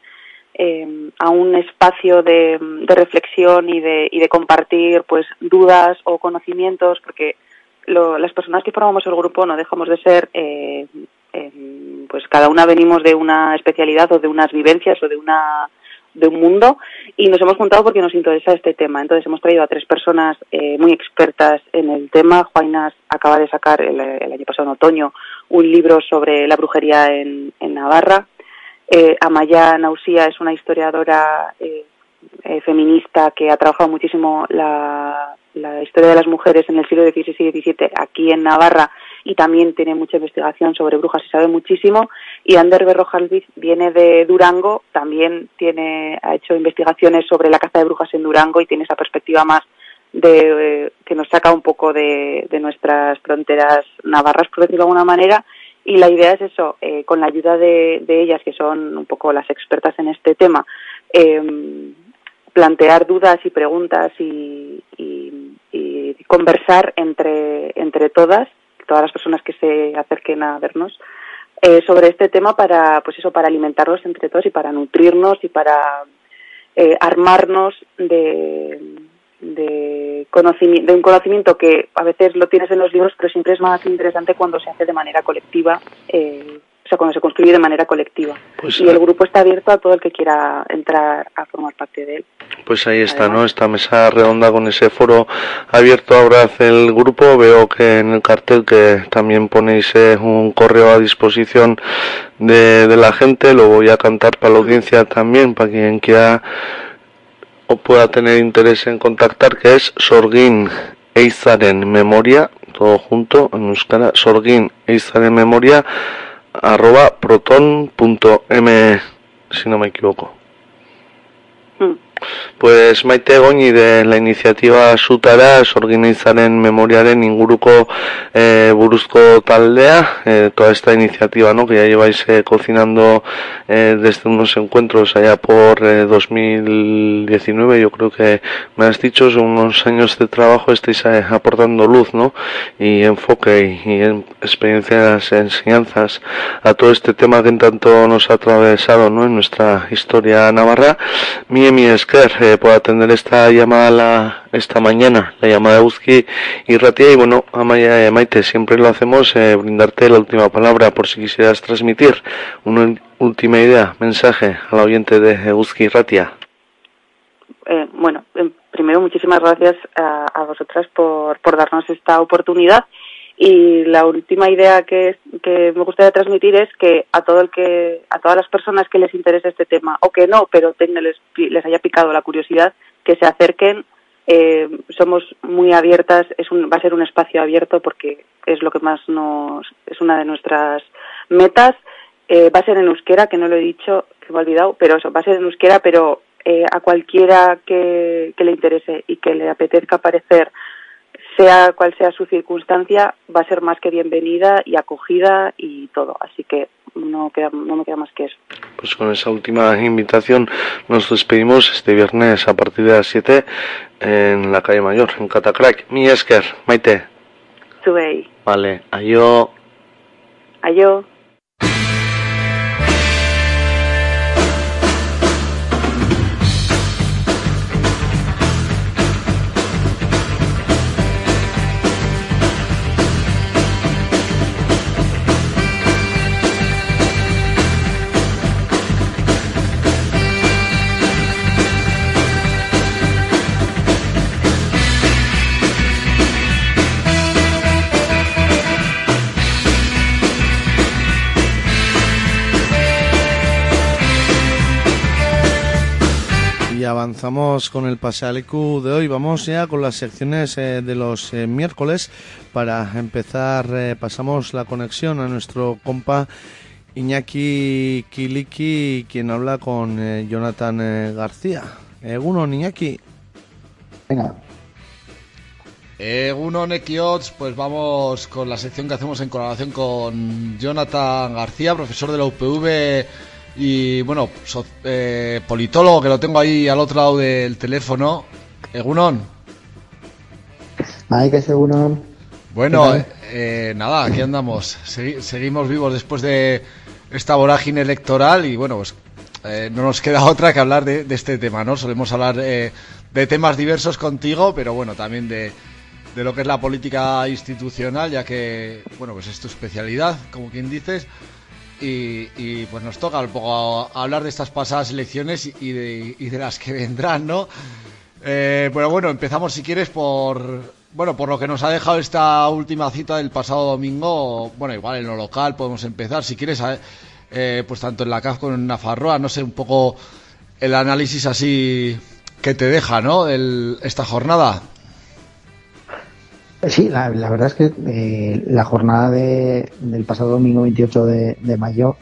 eh, a un espacio de, reflexión y de, y de compartir pues dudas o conocimientos, porque lo- las personas que formamos el grupo no dejamos de ser eh, eh, pues cada una venimos de una especialidad o de unas vivencias o de una de un mundo y nos hemos juntado porque nos interesa este tema. Entonces hemos traído a tres personas eh, muy expertas en el tema. Juainas acaba de sacar el, año pasado en otoño un libro sobre la brujería en, en Navarra. Eh, Amaya Nausía es una historiadora eh, eh, feminista que ha trabajado muchísimo la, la historia de las mujeres en el siglo XVI y XVII aquí en Navarra y también tiene mucha investigación sobre brujas y sabe muchísimo. Y Ander Berrojalviz viene de Durango, también tiene, ha hecho investigaciones sobre la caza de brujas en Durango y tiene esa perspectiva más de, eh, que nos saca un poco de, de nuestras fronteras navarras, por decirlo de alguna manera. Y la idea es eso, eh, con la ayuda de, de ellas, que son un poco las expertas en este tema, eh, plantear dudas y preguntas y, y- y conversar entre, entre todas, todas las personas que se acerquen a vernos, eh, sobre este tema para, pues eso, para alimentarnos entre todos y para nutrirnos y para eh, armarnos de, de, un conocimiento que a veces lo tienes en los libros, pero siempre es más interesante cuando se hace de manera colectiva, eh, sea, cuando se construye de manera colectiva. Pues, y el grupo está abierto a todo el que quiera entrar a formar parte de él. Pues ahí está, ¿no? Esta mesa redonda con ese foro abierto ahora hace el grupo. Veo que en el cartel que también ponéis eh, un correo a disposición de, de la gente. Lo voy a cantar para la audiencia también, para quien quiera o pueda tener interés en contactar, que es Sorgin Eizaren Memoria, todo junto en euskara, Sorgin Eizaren Memoria, arroba proton.me, si no me equivoco. Pues Maite Goñi de la iniciativa Sutara sorginizaren memoriaren inguruko eh, buruzko taldea, eh, toda esta iniciativa ¿no? que ya lleváis eh, cocinando eh, desde unos encuentros allá por eh, 2019, yo creo que me has dicho, son unos años de trabajo estáis eh, aportando luz ¿no? y enfoque y, y en- experiencias, enseñanzas a todo este tema que en tanto nos ha atravesado ¿no? en nuestra historia navarra. Mi Emi Esker eh, por atender esta llamada la- esta mañana, la llamada de Uzki y Ratia. Y bueno, Amaya, eh, Maite, siempre lo hacemos, eh, brindarte la última palabra por si quisieras transmitir una última idea, mensaje al oyente de Uzki y Ratia. Eh, bueno, primero muchísimas gracias a, a vosotras por, por darnos esta oportunidad y la última idea que, que me gustaría transmitir es que a todo el que a todas las personas que les interese este tema o que no pero tenga- les, les haya picado la curiosidad que se acerquen. Eh, somos muy abiertas es un, va a ser un espacio abierto porque es lo que más nos es una de nuestras metas. Eh, va a ser en euskera que no lo he dicho que me he olvidado pero eso va a ser en euskera pero eh, a cualquiera que, que le interese y que le apetezca aparecer sea cual sea su circunstancia, va a ser más que bienvenida y acogida y todo. Así que no, queda, no me queda más que eso. Pues con esa última invitación nos despedimos este viernes a partir de las 7 en la calle Mayor, en Catacrack. Mi Esker, Maite. Vale, ayo. Ayo. Avanzamos con el Pasealecu de hoy. Vamos ya con las secciones eh, de los eh, miércoles. Para empezar, eh, pasamos la conexión a nuestro compa Iñaki Kiliki, quien habla con eh, Jonathan eh, García. Eguno, Iñaki. Venga, Egunon Ekiots, pues vamos con la sección que hacemos en colaboración con Jonathan García, profesor de la UPV y, bueno, so- eh, politólogo, que lo tengo ahí al otro lado del teléfono. Egunon. hay que ser uno. Bueno, ¿Qué tal? eh, nada, aquí andamos. Segui- seguimos vivos después de esta vorágine electoral y, bueno, pues eh, no nos queda (laughs) otra que hablar de, de este tema, ¿no? Solemos hablar eh, de temas diversos contigo, pero bueno, también de, de lo que es la política institucional, ya que, bueno, pues es tu especialidad, como quien dices. Y, pues nos toca un poco hablar de estas pasadas elecciones y, de, y de las que vendrán, ¿no? Eh, pero bueno, empezamos si quieres por bueno por lo que nos ha dejado esta última cita del pasado domingo. Bueno, igual en lo local podemos empezar si quieres, eh, pues tanto en la CAF como en Nafarroa, no sé un poco el análisis así que te deja, ¿no? El- esta jornada. Sí, la, verdad es que eh, la jornada de- del pasado domingo 28 de, mayo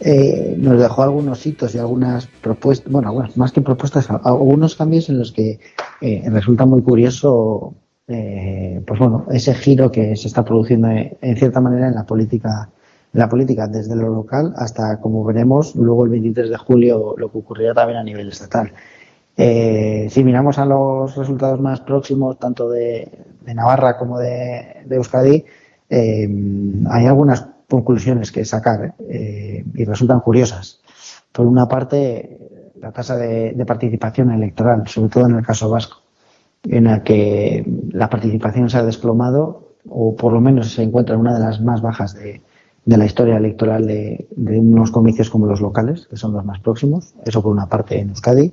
eh, nos dejó algunos hitos y algunas propuestas, bueno, más que propuestas, algunos cambios en los que eh, resulta muy curioso, pues bueno, ese giro que se está produciendo eh, en cierta manera en la política, en la política desde lo local hasta, como veremos, luego el 23 de julio lo que ocurrirá también a nivel estatal. Eh, si miramos a los resultados más próximos, tanto de, de Navarra como de, de Euskadi, eh, hay algunas conclusiones que sacar eh, y resultan curiosas. Por una parte, la tasa de, participación electoral, sobre todo en el caso vasco, en la que la participación se ha desplomado o por lo menos se encuentra en una de las más bajas de, de la historia electoral de, de unos comicios como los locales, que son los más próximos. Eso por una parte en Euskadi.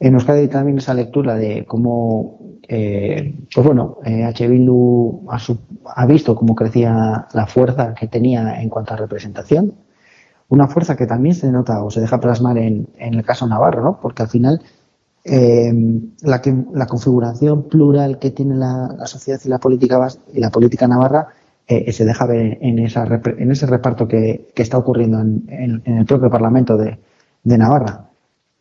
En Euskadi también esa lectura de cómo, eh, pues bueno, eh, H. Bildu ha, ha visto cómo crecía la fuerza que tenía en cuanto a representación. Una fuerza que también se nota o se deja plasmar en, en el caso Navarro, ¿no? Porque al final eh, la, que- la configuración plural que tiene la, sociedad y la política y la política navarra eh, se deja ver en, esa en ese reparto que, está ocurriendo en, en- el propio Parlamento de Navarra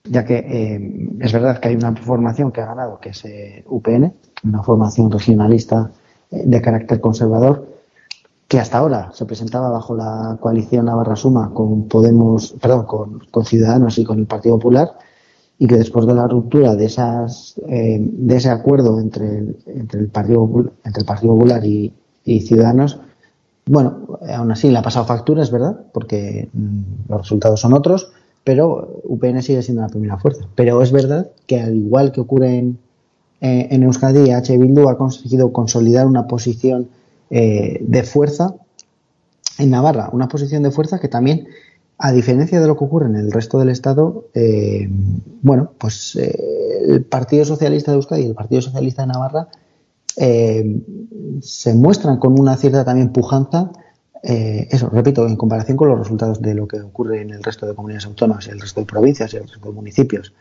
ya que eh, es verdad que hay una formación que ha ganado, que es eh, UPN, una formación regionalista eh, de carácter conservador, que hasta ahora se presentaba bajo la coalición Navarra Suma con Podemos, perdón, con, Ciudadanos y con el Partido Popular, y que después de la ruptura de esas eh, de ese acuerdo entre el, entre el Partido entre el Partido Popular y, y Ciudadanos, bueno, aún así le ha pasado factura, es verdad, porque mm, los resultados son otros, pero UPN sigue siendo la primera fuerza. Pero es verdad que al igual que ocurre en, eh, en Euskadi, H. Bildu ha conseguido consolidar una posición eh, de fuerza en Navarra, una posición de fuerza que también, a diferencia de lo que ocurre en el resto del Estado, eh, bueno, pues eh, el Partido Socialista de Euskadi y el Partido Socialista de Navarra eh, se muestran con una cierta también pujanza eh, eso, repito, en comparación con los resultados de lo que ocurre en el resto de comunidades autónomas, y el resto de provincias y el resto de municipios,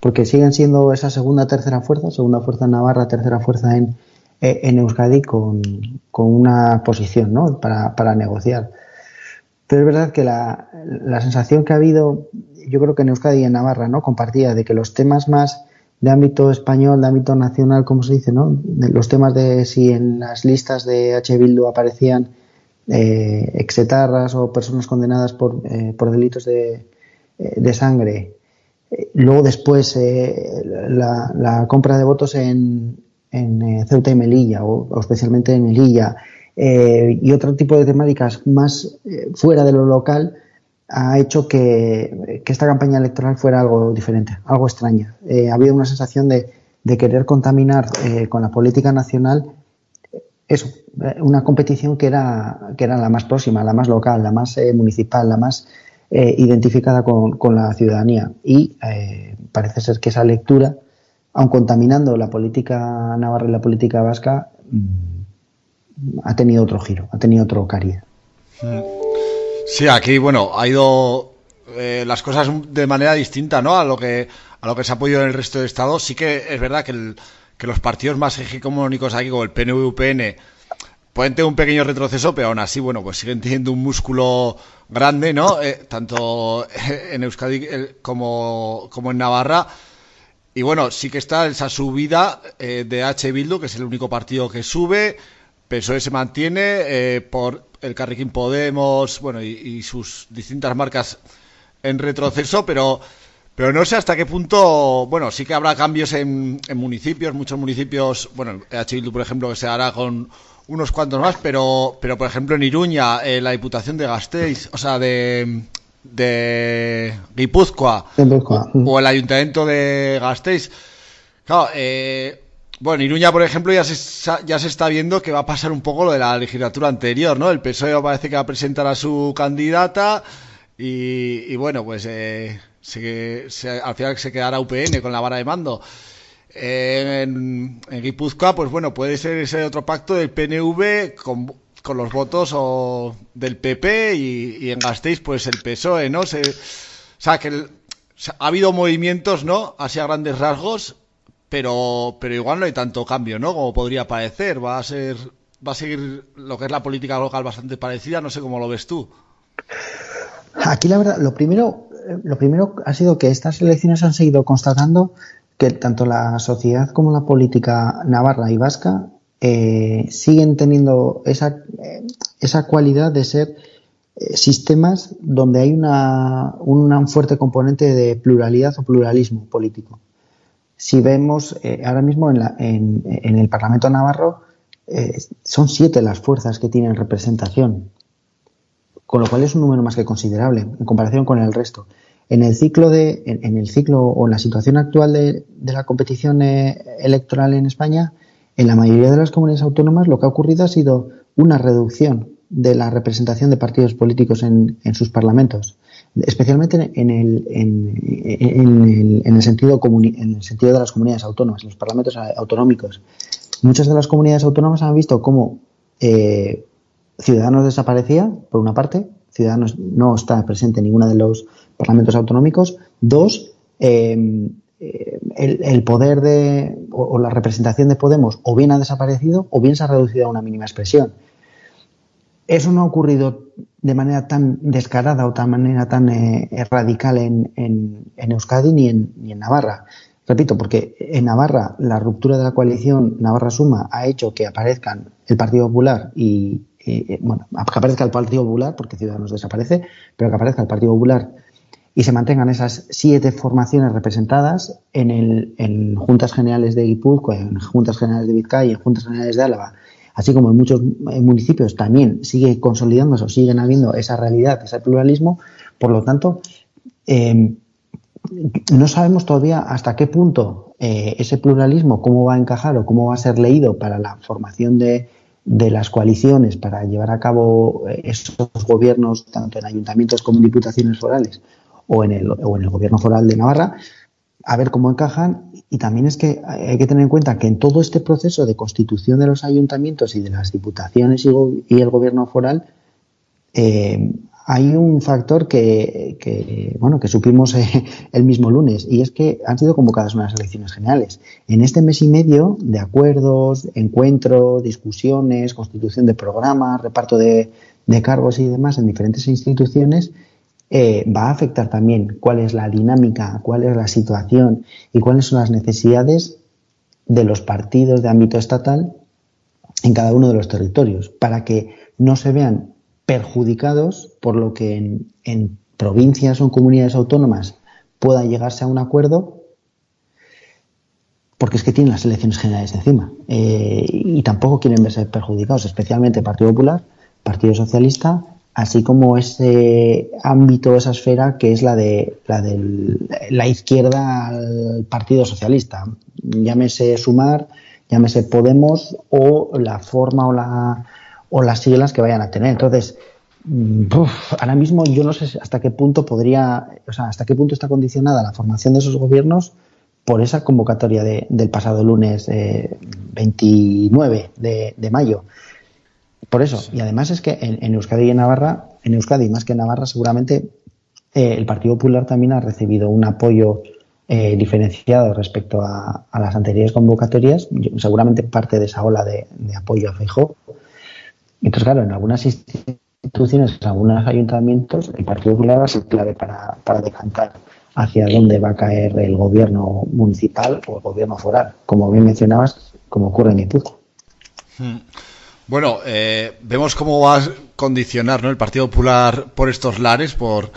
porque siguen siendo esa segunda, tercera fuerza, segunda fuerza en Navarra, tercera fuerza en, eh, en Euskadi, con, con una posición ¿no? para, para negociar. Pero es verdad que la, la sensación que ha habido, yo creo que en Euskadi y en Navarra, ¿no? compartida de que los temas más de ámbito español, de ámbito nacional, como se dice, ¿no? Los temas de si en las listas de H. Bildu aparecían eh, exetarras o personas condenadas por, eh, por delitos de, eh, de sangre. Eh, Luego después eh, la, la compra de votos en, en Ceuta y Melilla, o, especialmente en Melilla, y otro tipo de temáticas más fuera de lo local, ha hecho que, que esta campaña electoral fuera algo diferente, algo extraña. Eh, ha habido una sensación de, de querer contaminar eh, con la política nacional eso, una competición que era, que era la más próxima, la más local, la más eh, municipal, la más eh, identificada con, con la ciudadanía. Y eh, parece ser que esa lectura, aun contaminando la política navarra y la política vasca, mm, ha tenido otro giro, ha tenido otro cariz. Sí, aquí, bueno, ha ido eh, las cosas de manera distinta, ¿no? A lo que a lo que se ha podido en el resto de estados. Sí que es verdad que, el- que los partidos más hegemónicos aquí, como el PNV y UPN, pueden tener un pequeño retroceso, pero aún así, bueno, pues siguen teniendo un músculo grande, ¿no? Eh, tanto en Euskadi eh, como, como en Navarra. Y bueno, sí que está esa subida eh, de H. Bildu, que es el único partido que sube. PSOE se mantiene por el Carriquín Podemos, bueno, y, y sus distintas marcas en retroceso, pero pero no sé hasta qué punto, bueno, sí que habrá cambios en, en municipios, muchos municipios, bueno, H. Bildu, por ejemplo, que se hará con unos cuantos más, pero, pero por ejemplo, en Iruña, eh, la Diputación de Gasteiz, o sea, de, de Guipúzcoa, Gipuzkoa. o el Ayuntamiento de Gasteiz, claro, eh, bueno, en Iruña, por ejemplo, ya se, ya se está viendo que va a pasar un poco lo de la legislatura anterior, ¿no? El PSOE parece que va a presentar a su candidata y, y bueno, pues eh, se- se- al final se quedará UPN con la vara de mando. Eh, en, Guipúzcoa, pues bueno, puede ser ese otro pacto del PNV con, con los votos o del PP y, y en Gasteiz, pues el PSOE, ¿no? Se, o sea, que el- ha habido movimientos, ¿no? Así a grandes rasgos, pero, pero igual no hay tanto cambio, ¿no? Como podría parecer. Va a ser, va a seguir lo que es la política local bastante parecida. No sé cómo lo ves tú. Aquí la verdad, lo primero, lo primero ha sido que estas elecciones han seguido constatando que tanto la sociedad como la política navarra y vasca eh, siguen teniendo esa, eh, esa cualidad de ser eh, sistemas donde hay una, un fuerte componente de pluralidad o pluralismo político. Si vemos ahora mismo en, la, en, en, el Parlamento Navarro, son siete las fuerzas que tienen representación, con lo cual es un número más que considerable en comparación con el resto. En el ciclo de, en, el ciclo o en la situación actual de, la competición eh, electoral en España, en la mayoría de las comunidades autónomas lo que ha ocurrido ha sido una reducción de la representación de partidos políticos en, en sus parlamentos, especialmente en el, en, el, en el sentido en el sentido de las comunidades autónomas, en los parlamentos autonómicos. Muchas de las comunidades autónomas han visto cómo eh, Ciudadanos desaparecía, por una parte, Ciudadanos no está presente en ninguno de los parlamentos autonómicos. Dos, eh, el, poder de o, la representación de Podemos o bien ha desaparecido o bien se ha reducido a una mínima expresión. Eso no ha ocurrido de manera tan descarada o de manera tan eh, radical en, en, en, Euskadi ni en, ni en Navarra. Repito, porque en Navarra la ruptura de la coalición Navarra Suma ha hecho que aparezcan el Partido Popular y, y, bueno, que aparezca el Partido Popular, porque Ciudadanos desaparece, pero que aparezca el Partido Popular y se mantengan esas siete formaciones representadas en, el, en Juntas Generales de Guipúzcoa, en Juntas Generales de Vizcaya en Juntas Generales de Álava, así como en muchos municipios también sigue consolidándose o siguen habiendo esa realidad, ese pluralismo, por lo tanto, eh, no sabemos todavía hasta qué punto eh, ese pluralismo, cómo va a encajar o cómo va a ser leído para la formación de, de las coaliciones para llevar a cabo esos gobiernos, tanto en ayuntamientos como en diputaciones forales o en el, o en el gobierno foral de Navarra, a ver cómo encajan. Y también es que hay que tener en cuenta que en todo este proceso de constitución de los ayuntamientos y de las diputaciones y, y el gobierno foral, eh, hay un factor que, que, bueno, que supimos eh, el mismo lunes, y es que han sido convocadas unas elecciones generales. En este mes y medio de acuerdos, encuentros, discusiones, constitución de programas, reparto de, cargos y demás en diferentes instituciones, eh, va a afectar también cuál es la dinámica, cuál es la situación y cuáles son las necesidades de los partidos de ámbito estatal en cada uno de los territorios, para que no se vean perjudicados por lo que en, provincias o en comunidades autónomas pueda llegarse a un acuerdo porque es que tienen las elecciones generales encima eh, y tampoco quieren verse perjudicados, especialmente Partido Popular, Partido Socialista, así como ese ámbito, esa esfera que es la de la de la izquierda al Partido Socialista, llámese Sumar, llámese Podemos o la forma o la o las siglas que vayan a tener. Entonces, uf, ahora mismo yo no sé hasta qué punto podría, o sea, hasta qué punto está condicionada la formación de esos gobiernos por esa convocatoria de, del pasado lunes eh, 29 de, mayo. Por eso, y además es que en, Euskadi y en Navarra, en Euskadi más que en Navarra, seguramente eh, el Partido Popular también ha recibido un apoyo eh, diferenciado respecto a, a, las anteriores convocatorias, seguramente parte de esa ola de, de apoyo a Feijóo entonces, claro, en algunas instituciones, en algunos ayuntamientos, el Partido Popular va a ser clave para, decantar hacia dónde va a caer el gobierno municipal o el gobierno foral, como bien mencionabas, como ocurre en Guipúzcoa. Hmm. Bueno, eh, vemos cómo va a condicionar ¿no? el Partido Popular por estos lares, por,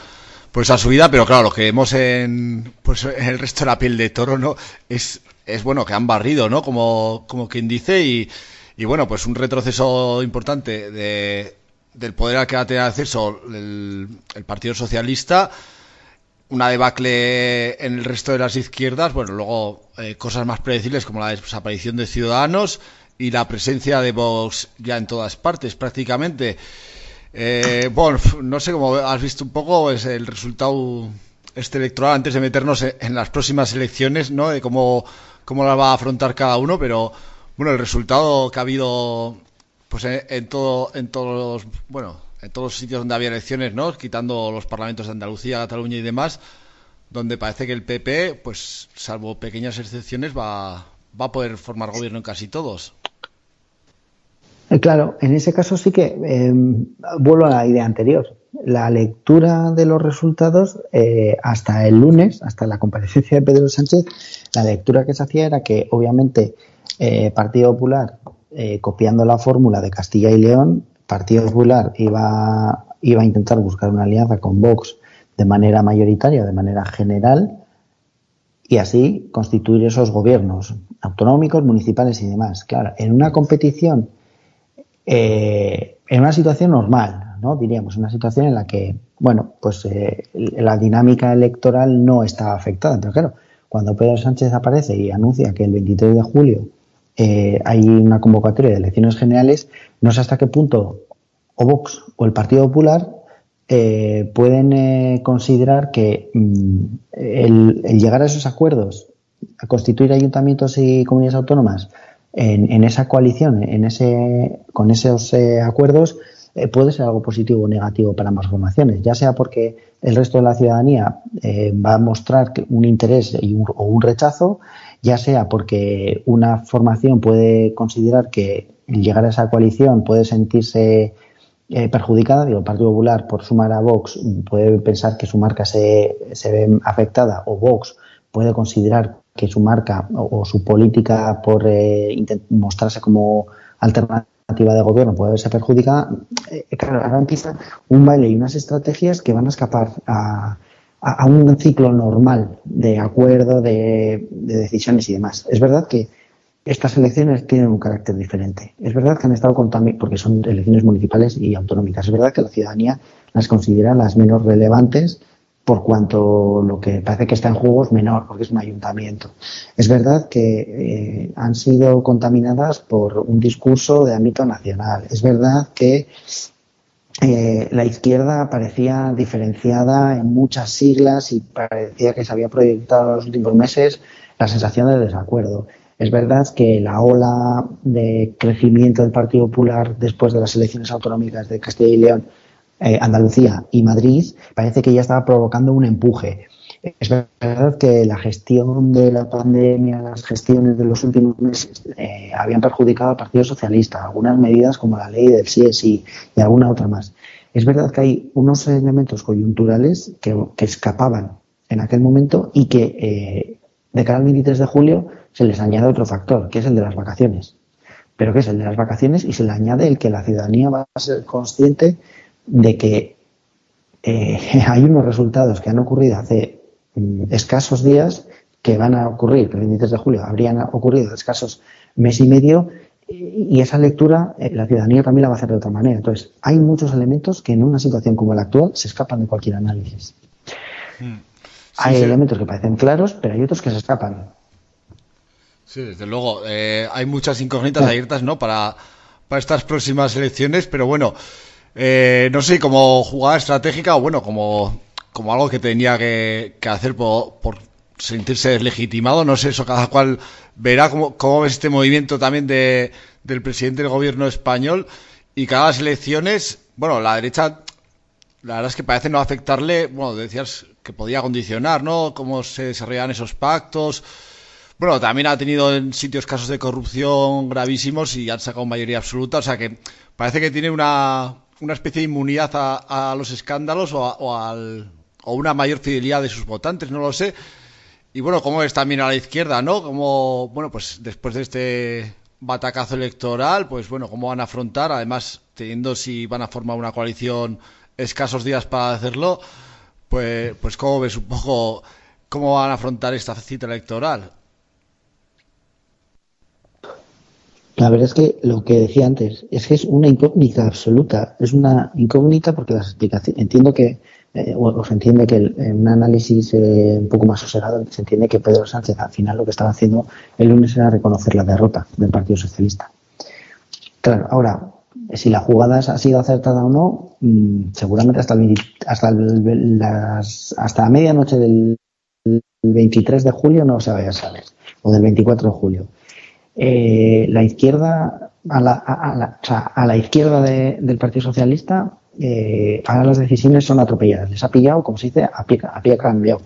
por esa subida, pero claro, lo que vemos en, pues, el resto de la piel de toro no es, es bueno que han barrido, ¿no? Como, como quien dice, y, y bueno, pues un retroceso importante de, del poder al que va a tener acceso el, el, Partido Socialista, una debacle en el resto de las izquierdas, bueno, luego eh, cosas más predecibles como la desaparición de Ciudadanos y la presencia de Vox ya en todas partes prácticamente. Eh, bueno, no sé cómo has visto un poco es el resultado este electoral antes de meternos en las próximas elecciones, ¿no? De cómo, cómo la va a afrontar cada uno, pero bueno, el resultado que ha habido pues en, en todo en todos los, bueno, en todos los sitios donde había elecciones, ¿no? Quitando los parlamentos de Andalucía, Cataluña y demás, donde parece que el PP, pues salvo pequeñas excepciones, va, a poder formar gobierno en casi todos. Eh, Claro, en ese caso sí que eh, vuelvo a la idea anterior. La lectura de los resultados eh, hasta el lunes, hasta la comparecencia de Pedro Sánchez, la lectura que se hacía era que obviamente eh, Partido Popular, eh, copiando la fórmula de Castilla y León, Partido Popular iba, iba a intentar buscar una alianza con Vox de manera mayoritaria, de manera general, y así constituir esos gobiernos autonómicos, municipales y demás. Claro, en una competición eh, en una situación normal, ¿no? Diríamos, una situación en la que, bueno, pues eh, la dinámica electoral no está afectada. Pero claro, cuando Pedro Sánchez aparece y anuncia que el 23 de julio eh, hay una convocatoria de elecciones generales, no sé hasta qué punto o Vox o el Partido Popular eh, pueden eh, considerar que mm, el, llegar a esos acuerdos, a constituir ayuntamientos y comunidades autónomas, en, esa coalición, en ese, con esos eh, acuerdos, eh, puede ser algo positivo o negativo para ambas formaciones, ya sea porque el resto de la ciudadanía va a mostrar un interés y un, o un rechazo, ya sea porque una formación puede considerar que llegar a esa coalición puede sentirse eh, perjudicada, digo, el Partido Popular por sumar a Vox puede pensar que su marca se, se ve afectada o Vox puede considerar que su marca o, su política por eh, mostrarse como alternativa de gobierno puede verse perjudicada, eh, claro, ahora empieza un baile y unas estrategias que van a escapar a, a- un ciclo normal de acuerdo, de, de decisiones y demás. Es verdad que estas elecciones tienen un carácter diferente. Es verdad que han estado contaminadas, porque son elecciones municipales y autonómicas. Es verdad que la ciudadanía las considera las menos relevantes por cuanto lo que parece que está en juego es menor, porque es un ayuntamiento. Es verdad que eh, han sido contaminadas por un discurso de ámbito nacional. Es verdad que eh, la izquierda parecía diferenciada en muchas siglas y parecía que se había proyectado en los últimos meses la sensación de desacuerdo. Es verdad que la ola de crecimiento del Partido Popular después de las elecciones autonómicas de Castilla y León, eh, Andalucía y Madrid parece que ya estaba provocando un empuje. Es verdad que la gestión de la pandemia, las gestiones de los últimos meses eh, habían perjudicado al Partido Socialista, algunas medidas como la ley del sí y alguna otra más. Es verdad que hay unos elementos coyunturales que, escapaban en aquel momento y que eh, de cara al 23 de julio se les añade otro factor, que es el de las vacaciones. Pero que es el de las vacaciones y se le añade el que la ciudadanía va a ser consciente de que eh, (laughs) hay unos resultados que han ocurrido hace escasos días que van a ocurrir, el 23 de julio habrían ocurrido escasos mes y medio y esa lectura eh, la ciudadanía también la va a hacer de otra manera. Entonces, hay muchos elementos que en una situación como la actual se escapan de cualquier análisis. hay sí. elementos que parecen claros, pero hay otros que se escapan. Sí, desde luego. eh, hay muchas incógnitas abiertas, ¿no? Para, para estas próximas elecciones, pero bueno, eh, no sé, como jugada estratégica o bueno, como, como algo que tenía que, hacer por, por sentirse deslegitimado, no sé, eso cada cual verá cómo, cómo ves este movimiento también de, del presidente del gobierno español y cada las elecciones, bueno, la derecha, la verdad es que parece no afectarle, bueno, decías que podía condicionar, ¿no? Cómo se desarrollan esos pactos. Bueno, también ha tenido en sitios casos de corrupción gravísimos y han sacado mayoría absoluta. O sea que parece que tiene una, una especie de inmunidad a, a los escándalos o, a- o al, o una mayor fidelidad de sus votantes, no lo sé. Y bueno, cómo es también a la izquierda, ¿no? Como, bueno, pues después de este batacazo electoral, pues bueno, cómo van a afrontar, además teniendo si van a formar una coalición escasos días para hacerlo, pues, pues cómo ves un poco cómo van a afrontar esta cita electoral. La verdad es que lo que decía antes es que es una incógnita absoluta. Es una incógnita porque las explicaciones. Entiendo que, eh, o, se entiende que el- en un análisis eh, un poco más sosegado, se entiende que Pedro Sánchez al final lo que estaba haciendo el lunes era reconocer la derrota del Partido Socialista. Claro, ahora, si la jugada ha sido acertada o no, mm, seguramente hasta, el, 20 hasta, el- hasta la medianoche del 23 de julio no se vaya a saber, o del 24 de julio eh, la izquierda a la, a, a la, o sea, a la izquierda de- del Partido Socialista eh, ahora las decisiones son atropelladas. Les ha pillado como se dice a pie, a pie cambiado.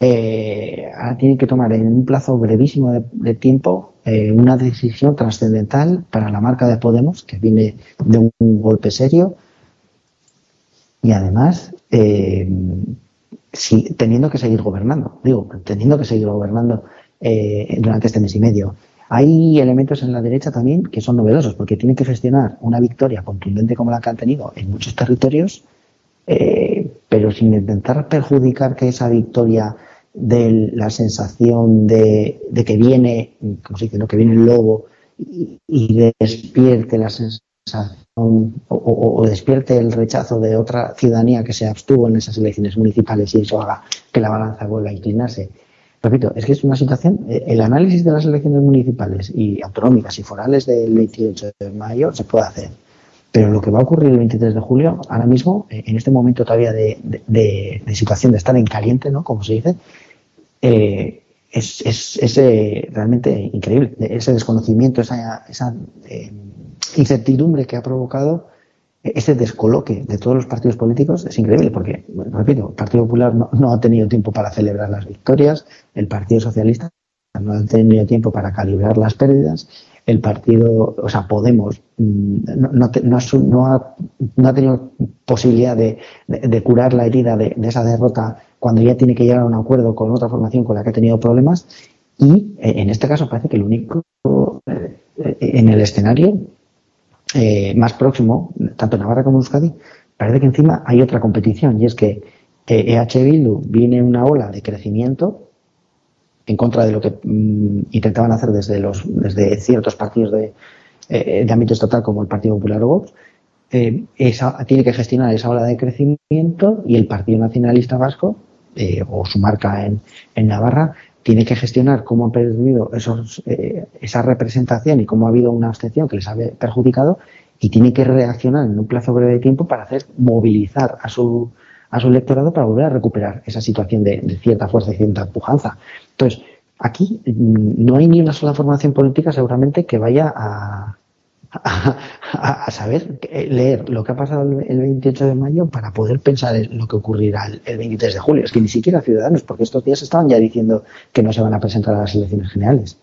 Eh, ahora tienen que tomar en un plazo brevísimo de, tiempo eh, una decisión trascendental para la marca de Podemos, que viene de un golpe serio. Y además eh, teniendo que seguir gobernando, digo, teniendo que seguir gobernando durante este mes y medio. Hay elementos en la derecha también que son novedosos, porque tienen que gestionar una victoria contundente como la que han tenido en muchos territorios, eh, pero sin intentar perjudicar que esa victoria de la sensación de, que viene, como se dice, ¿no? que viene el lobo y, despierte la sensación o despierte el rechazo de otra ciudadanía que se abstuvo en esas elecciones municipales y eso haga que la balanza vuelva a inclinarse. Repito, es que es una situación, eh, el análisis de las elecciones municipales y autonómicas y forales del 28 de mayo se puede hacer. Pero lo que va a ocurrir el 23 de julio, ahora mismo, eh, en este momento todavía de, de- situación de estar en caliente, ¿no? Como se dice, eh, es, es, es, realmente increíble. Ese desconocimiento, esa, esa incertidumbre que ha provocado ese descoloque de todos los partidos políticos es increíble porque, repito, el Partido Popular no, ha tenido tiempo para celebrar las victorias, el Partido Socialista no ha tenido tiempo para calibrar las pérdidas, el partido, o sea, Podemos, mm, no, no, no ha, tenido posibilidad de, curar la herida de, de esa derrota cuando ya tiene que llegar a un acuerdo con otra formación con la que ha tenido problemas y eh, en este caso parece que el único eh, eh, en el escenario eh, más próximo, tanto Navarra como Euskadi, parece que encima hay otra competición y es que eh, Bildu viene en una ola de crecimiento en contra de lo que mm, intentaban hacer desde los desde ciertos partidos de, eh, de ámbito estatal como el Partido Popular o eh, esa, tiene que gestionar esa ola de crecimiento y el Partido Nacionalista Vasco eh, o su marca en, en Navarra tiene que gestionar cómo han perdido esos, eh, esa representación y cómo ha habido una abstención que les ha perjudicado y tiene que reaccionar en un plazo breve de tiempo para hacer movilizar a su a su electorado para volver a recuperar esa situación de, de cierta fuerza y cierta pujanza. Entonces, aquí mm, no hay ni una sola formación política seguramente que vaya a, a, a- a saber eh, leer lo que ha pasado el, el 28 de mayo para poder pensar en lo que ocurrirá el, el 23 de julio. Es que ni siquiera Ciudadanos, porque estos días estaban ya diciendo que no se van a presentar a las elecciones generales.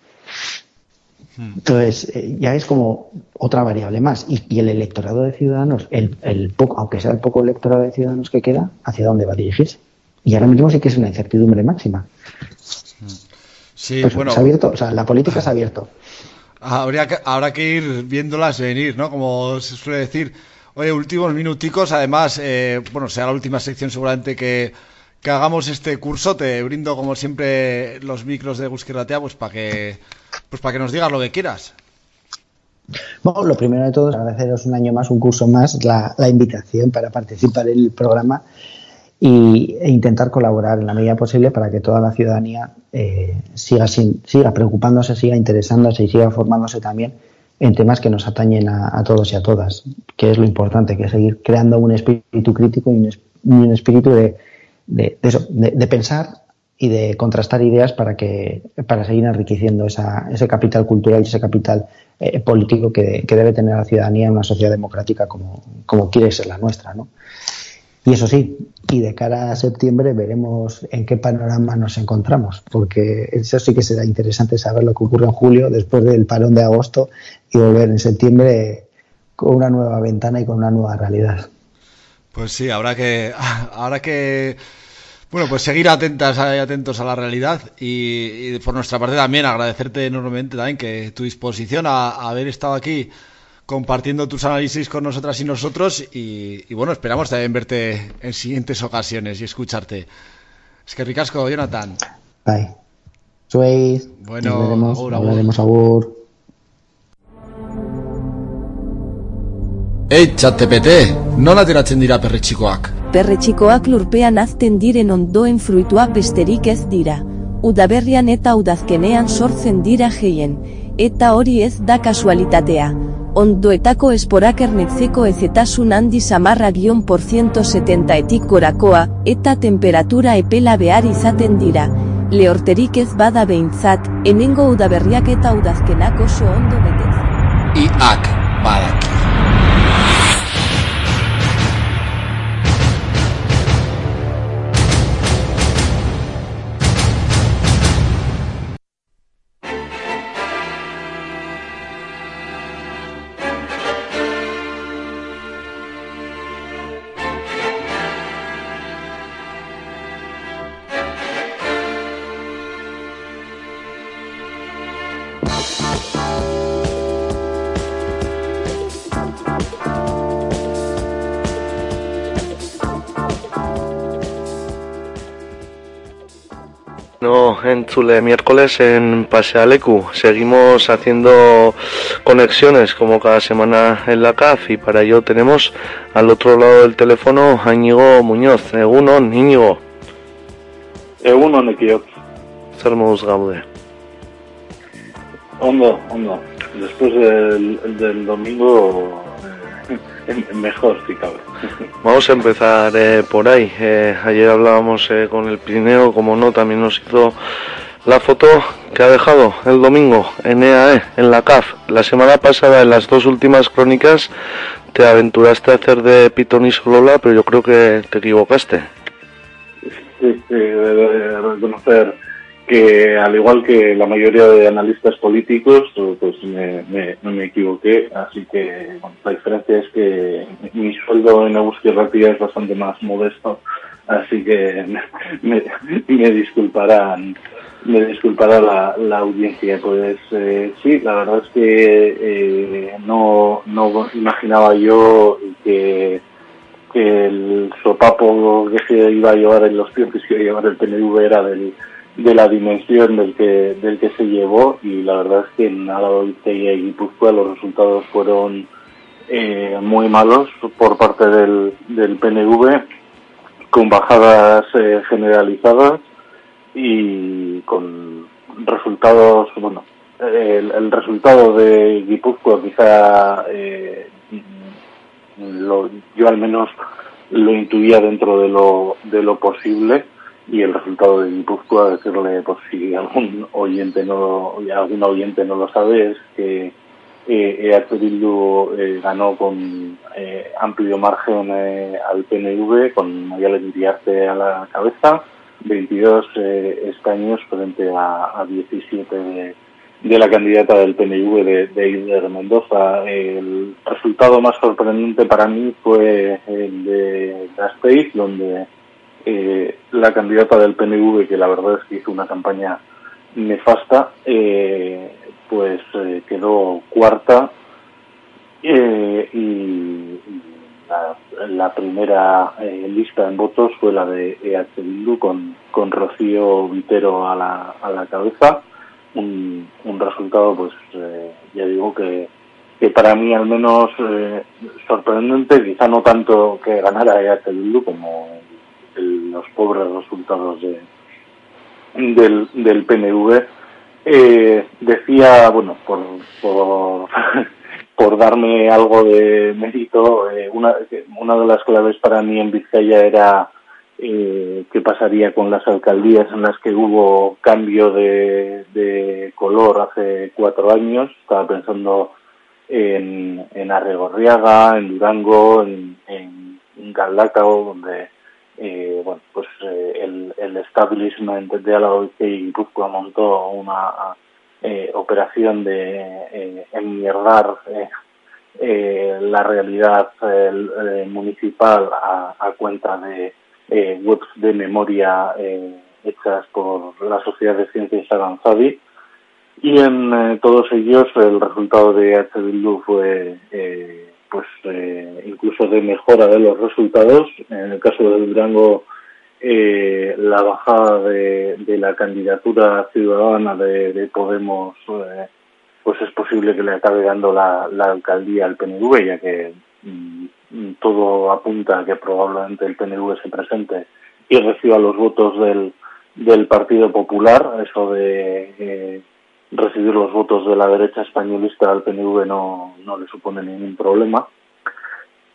Entonces, eh, ya es como otra variable más. Y, y el electorado de Ciudadanos, el, el poco, aunque sea el poco electorado de Ciudadanos que queda, ¿hacia dónde va a dirigirse? Y ahora mismo sí que es una incertidumbre máxima. Sí, Pues bueno, se ha abierto, o sea, la política se ha abierto. Habría que, habrá que ir viéndolas venir, ¿no? Como se suele decir. Oye, últimos minuticos, además, eh, bueno, será la última sección seguramente que, que hagamos este curso. Te brindo, como siempre, los micros de Gusquirratea, pues para que, pues para que nos digas lo que quieras. Bueno, lo primero de todo agradeceros un año más, un curso más, la, la invitación para participar en el programa y, e intentar colaborar en la medida posible para que toda la ciudadanía eh, siga, sin, siga preocupándose, siga interesándose y siga formándose también en temas que nos atañen a, todos y a todas, que es lo importante, que es seguir creando un espíritu crítico y un, un espíritu de, de pensar y de contrastar ideas para que para seguir enriqueciendo esa, ese capital cultural y ese capital eh, político que, que debe tener la ciudadanía en una sociedad democrática como, como quiere ser la nuestra, ¿no? Y eso sí, y de cara a septiembre veremos en qué panorama nos encontramos, porque eso sí que será interesante saber lo que ocurre en julio después del parón de agosto y volver en septiembre con una nueva ventana y con una nueva realidad. Pues sí, habrá que, (laughs) habrá que, bueno, pues seguir atentas y atentos a la realidad y, por nuestra parte también agradecerte enormemente también que tu disposición a haber estado aquí compartiendo tus análisis con nosotras y nosotros y, y bueno, esperamos también verte en siguientes ocasiones y escucharte. Es que ricasco, Jonathan. Bye. Suez, Bueno, nos veremos, agur, hablaremos agur. Ei, txatepete, nola ateratzen dira perretxikoak? Perretxikoak lurpean azten diren ondoen fruituak besterik ez dira. Udaberrian eta udazkenean sortzen dira gehien, eta hori ez da kasualitatea. Ondoetako esporak ernetzeko ezetasun handi samarra gion por 170 etik gorakoa, eta temperatura epela behar izaten dira. Lehorterik ez bada behintzat, hemengo udaberriak eta udazkenak oso ondo betetzen. Iak, badak. En Chule, miércoles en Pasealecu. Seguimos haciendo conexiones como cada semana en la CAF y para ello tenemos al otro lado del teléfono a Íñigo Muñoz. Egunon, Íñigo. Egunon, ekiot. Zer moduz gaude. Ondo, ondo. Después del, del domingo, (laughs) mejor si cabe. Vamos a empezar eh, por ahí. Eh, ayer hablábamos eh, con el Pirineo, como no, también nos hizo la foto que ha dejado el domingo en EAE, en la CAF. La semana pasada, en las dos últimas crónicas, te aventuraste a hacer de Pitón y Solola, pero yo creo que te equivocaste. Sí, sí, de reconocer que al igual que la mayoría de analistas políticos, pues me, me, me equivoqué, así que bueno, la diferencia es que mi sueldo en Euskal Herria es bastante más modesto, así que (laughs) me, disculparán me disculpará la, la audiencia. Pues eh, sí, la verdad es que eh, no, no imaginaba yo que, el sopapo que se iba a llevar en los pies que iba a llevar el PNV era del, de la dimensión del que, del que se llevó y la verdad es que en Vizcaya y Guipúzcoa los resultados fueron eh, muy malos por parte del, del PNV con bajadas eh, generalizadas y con resultados, bueno, el, el resultado de Guipúzcoa quizá eh, lo, yo al menos lo intuía dentro de lo, de lo posible y el resultado de Guipúzcoa, decirle por si algún oyente no algún oyente no lo sabe, es que eh, EH Bildu eh, ganó con eh, amplio margen eh, al PNV, con Mayalen Iriarte a la cabeza, 22 eh, escaños frente a, a 17 de, de la candidata del PNV de, de Mendoza. El resultado más sorprendente para mí fue el de Gasteiz, donde eh, la candidata del PNV, que la verdad es que hizo una campaña nefasta, eh, pues eh, quedó cuarta eh, y la, primera eh, lista en votos fue la de EH Bildu con, con Rocío Vitero a la, a la cabeza. Un, un resultado, pues ya digo que, que para mí al menos sorprendente, quizá no tanto que ganara EH Bildu como el- los pobres resultados de, del, del PNV. Eh, decía, bueno, por, por, (laughs) por darme algo de mérito, eh, una, una de las claves para mí en Vizcaya era eh, qué pasaría con las alcaldías en las que hubo cambio de, de color hace cuatro años. Estaba pensando en, en Arregorriaga, en Durango, en, en, donde eh, bueno, pues eh, el, establishment de Álava y Guipúzcoa montó una eh, operación de eh, enmierdar la realidad municipal a, cuenta de webs de memoria hechas por la Sociedad de Ciencias Avanzadi y en todos ellos el resultado de H. Fue pues eh, incluso de mejora de los resultados. En el caso de Durango, eh, la bajada de, de la candidatura ciudadana de, de Podemos, eh, pues es posible que le acabe dando la, alcaldía al PNV, ya que mm, todo apunta a que probablemente el PNV se presente y reciba los votos del, del Partido Popular. Eso de eh, recibir los votos de la derecha españolista al PNV no, no le supone ningún problema.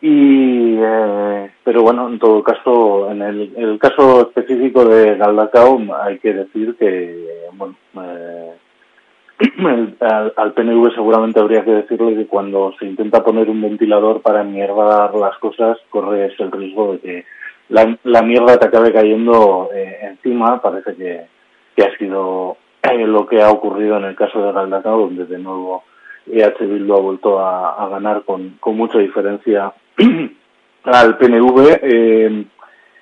Y, eh, pero bueno, en todo caso, en el, el caso específico de Galdacao, hay que decir que, bueno, eh, (clears throat) el- al, al PNV seguramente habría que decirle que cuando se intenta poner un ventilador para mierdar las cosas, corres el riesgo de que la, la mierda te acabe cayendo eh, encima. Parece que, que ha sido eh, lo que ha ocurrido en el caso de Galdacao, donde de nuevo EH Bildu ha vuelto a, ganar con, con mucha diferencia (clears throat) al PNV. eh,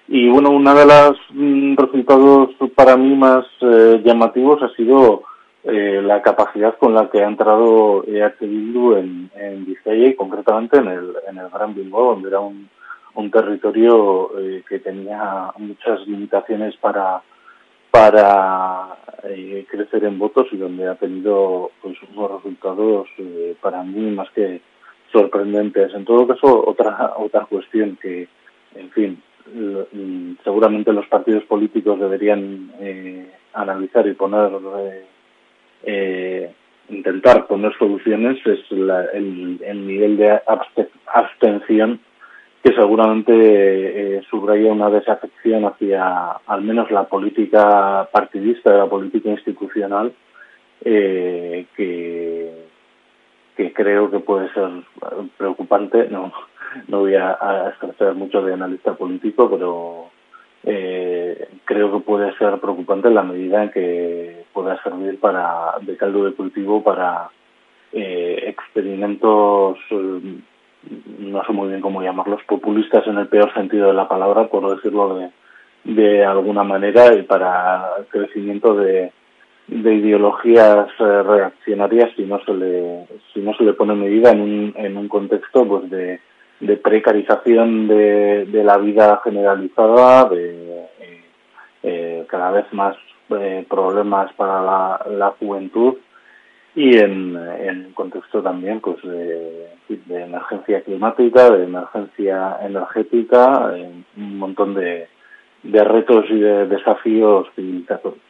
y bueno, uno de los mm, resultados para mí más eh, llamativos ha sido eh, la capacidad con la que ha entrado EH Bildu en, en Vizcaya y concretamente en el, en el Gran Bilbao, donde era un, un territorio eh, que tenía muchas limitaciones para para eh, crecer en votos y donde ha tenido pues unos resultados eh, para mí más que sorprendentes. En todo caso, otra otra cuestión que, en fin, seguramente los partidos políticos deberían eh, analizar y poner, eh, eh, intentar poner soluciones es la- el, el nivel de abste- abstención que seguramente eh, subraya una desafección hacia al menos la política partidista, la política institucional, eh, que, que creo que puede ser preocupante. No, no voy a, a mucho de analista político, pero eh, creo que puede ser preocupante en la medida en que pueda servir para de caldo de cultivo para eh, experimentos no sé muy bien cómo llamarlos, populistas en el peor sentido de la palabra, por decirlo de, de alguna manera, y para crecimiento de, de ideologías eh, reaccionarias si no se le si no se le pone medida en un, en un contexto pues de, de precarización de, de la vida generalizada, de eh, eh, cada vez más eh, problemas para la, la juventud y en, en contexto también pues de, emergencia climática, de emergencia energética, en un montón de, de retos y de desafíos civilizatorios.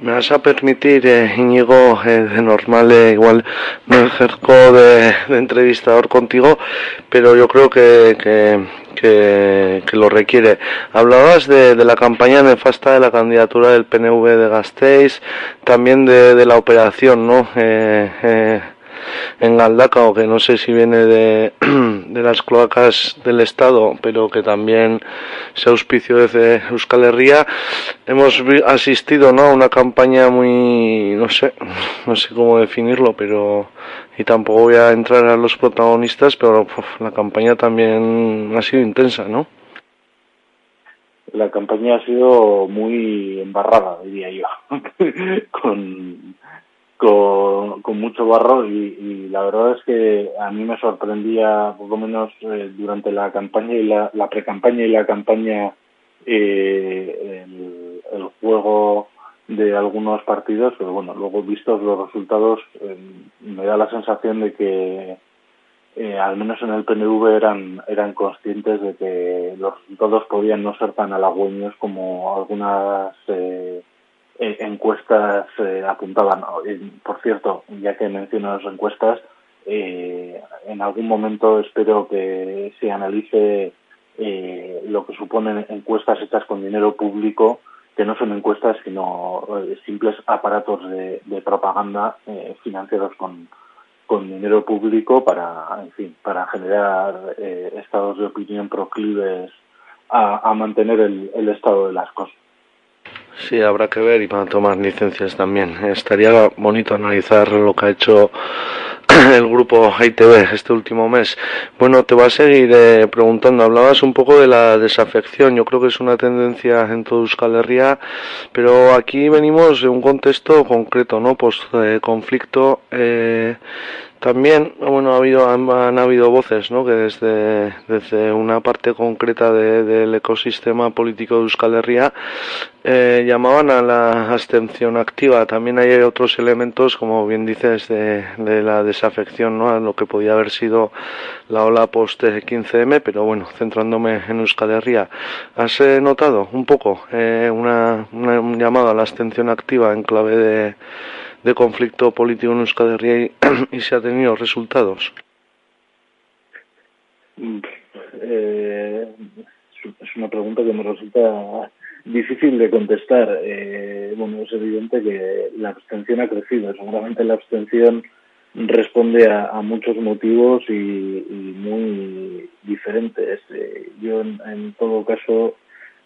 Me vas a permitir, eh, Íñigo, eh, de normal eh, igual no ejerzo de, de entrevistador contigo, pero yo creo que, que, que, que lo requiere. Hablabas de, de la campaña nefasta de la candidatura del PNV de Gasteiz, también de, de la operación, ¿no? En Galdacao, que no sé si viene de, (clears throat) de las cloacas del Estado, pero que también se auspició desde Euskal Herria. Hemos asistido ¿no? a una campaña muy, no sé, (laughs) no sé cómo definirlo, pero y tampoco voy a entrar a los protagonistas, pero la campaña también ha sido intensa, ¿no? La campaña ha sido muy embarrada, diría yo, (laughs) con, con, mucho barro y, y la verdad es que a mí me sorprendía, por lo menos eh, durante la campaña y la, la pre-campaña y la campaña, eh, el, juego de algunos partidos, pero bueno, luego vistos los resultados, eh, me da la sensación de que eh, al menos en el PNV eran eran conscientes de que los resultados podían no ser tan halagüeños como algunas eh, encuestas eh, apuntaban. Por cierto, ya que menciono las encuestas, eh, en algún momento espero que se analice eh, lo que suponen encuestas hechas con dinero público, que no son encuestas sino eh, simples aparatos de, propaganda financiados con, con dinero público para, en fin, para generar estados de opinión proclives a, a mantener el, el estado de las cosas. Sí, habrá que ver y para tomar licencias también. Estaría bonito analizar lo que ha hecho (clears throat) el grupo ITV este último mes. Bueno, te voy a seguir eh, preguntando. Hablabas un poco de la desafección. Yo creo que es una tendencia en toda Euskal Herria, pero aquí venimos de un contexto concreto, ¿no? Pues eh. Eh, también, bueno, ha habido, han, han habido voces, ¿no? Que desde, desde una parte concreta de- del ecosistema político de Euskal Herria eh, llamaban a la abstención activa. También hay otros elementos, como bien dices, de, de la desafección, ¿no? A lo que podía haber sido la ola post 15M, pero bueno, centrándome en Euskal Herria. ¿Has eh, notado un poco eh, una, una- un llamado a la abstención activa en clave de, de conflicto político en Euskal y, (clears throat) y se ha tenido resultados? Eh, es- una pregunta que me resulta difícil de contestar. Eh, bueno, es evidente que la abstención ha crecido. Seguramente la abstención responde a, a muchos motivos y, muy diferentes. Eh, yo, en todo caso,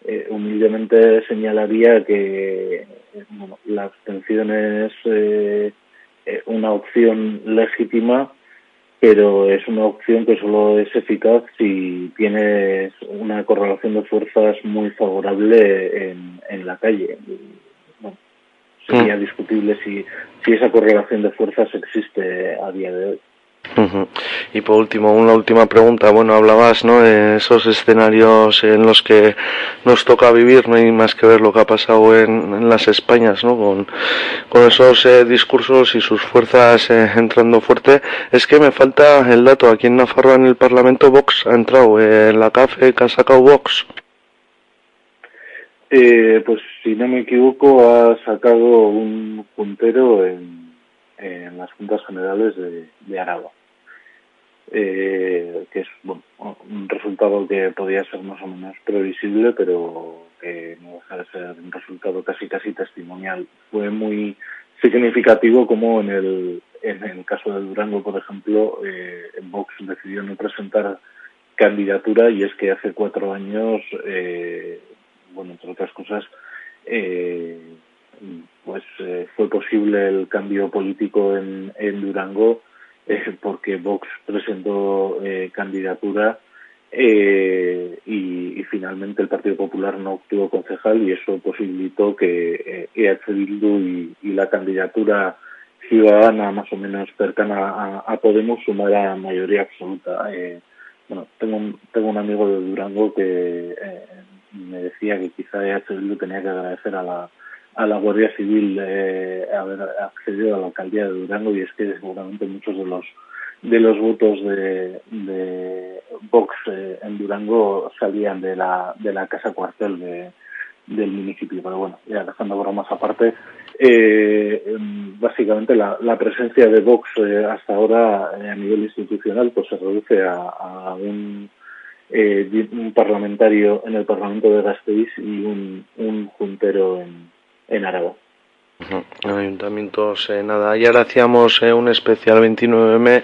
eh, humildemente señalaría que bueno, la abstención es eh, eh, una opción legítima pero es una opción que solo es eficaz si tienes una correlación de fuerzas muy favorable en, en la calle. Bueno, sería discutible si, si esa correlación de fuerzas existe a día de hoy. Y por último, una última pregunta. Bueno, hablabas, ¿no? De esos escenarios en los que nos toca vivir, no hay más que ver lo que ha pasado en, en las Españas, ¿no? Con, esos eh, discursos y sus fuerzas eh, entrando fuerte. Es que me falta el dato. Aquí en Nafarroa, en el Parlamento, Vox ha entrado. eh, en la CAFE que ha sacado Vox. Eh, pues si no me equivoco, ha sacado un puntero en, en las juntas generales de, de Araba. Eh, que es bueno, un resultado que podía ser más o menos previsible, pero que no deja de ser un resultado casi casi testimonial. Fue muy significativo como en el, en el caso de Durango, por ejemplo, eh, Vox decidió no presentar candidatura y es que hace cuatro años, eh, bueno, entre otras cosas, eh, pues eh, fue posible el cambio político en, en Durango eh, porque Vox presentó eh, candidatura eh, y, finalmente el Partido Popular no obtuvo concejal y eso posibilitó que eh, EH Bildu y, y la candidatura ciudadana más o menos cercana a, a Podemos sumara mayoría absoluta. Eh, bueno, tengo un, tengo un amigo de Durango que eh, me decía que quizá EH Bildu tenía que agradecer a la a la Guardia Civil eh, haber accedido a la alcaldía de Durango y es que seguramente muchos de los de los votos de, de Vox eh, en Durango salían de la de la casa cuartel de, del municipio. Pero bueno ya dejando bromas aparte eh, em, básicamente la, la presencia de Vox eh, hasta ahora eh, a nivel institucional pues se reduce a, a un eh, un parlamentario en el Parlamento de Gasteiz y un, un juntero en, en Aragón. Ayuntamientos, eh, nada. Ayer hacíamos eh, un especial 29M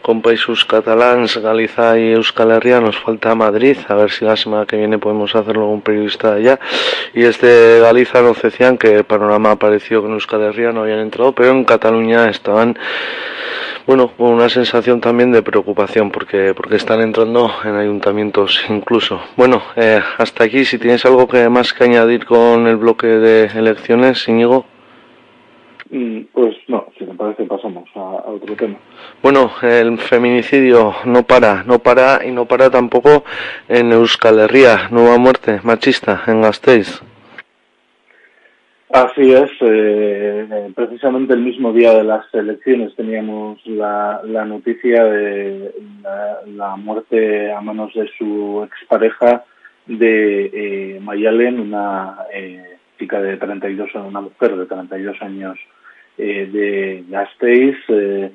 con países catalans, Galiza y Euskal Herria. Nos falta Madrid. A ver si la semana que viene podemos hacerlo un periodista allá. Y desde Galiza nos decían que el panorama apareció que en Euskal Herria no habían entrado, pero en Cataluña estaban, bueno, con una sensación también de preocupación porque, porque están entrando en ayuntamientos incluso. Bueno, eh, hasta aquí. Si tienes algo que más que añadir con el bloque de elecciones, Íñigo. Mm, Pues no, si me parece pasamos a, a otro tema. Bueno, el feminicidio no para, no para y no para tampoco en Euskal Herria. Nueva muerte machista en Gasteiz. Así es, eh, eh, precisamente el mismo día de las elecciones teníamos la, noticia de la, muerte a manos de su expareja de eh, Mayalen, una eh, chica de 32 años, una mujer de 32 años eh, de Gasteiz. Eh,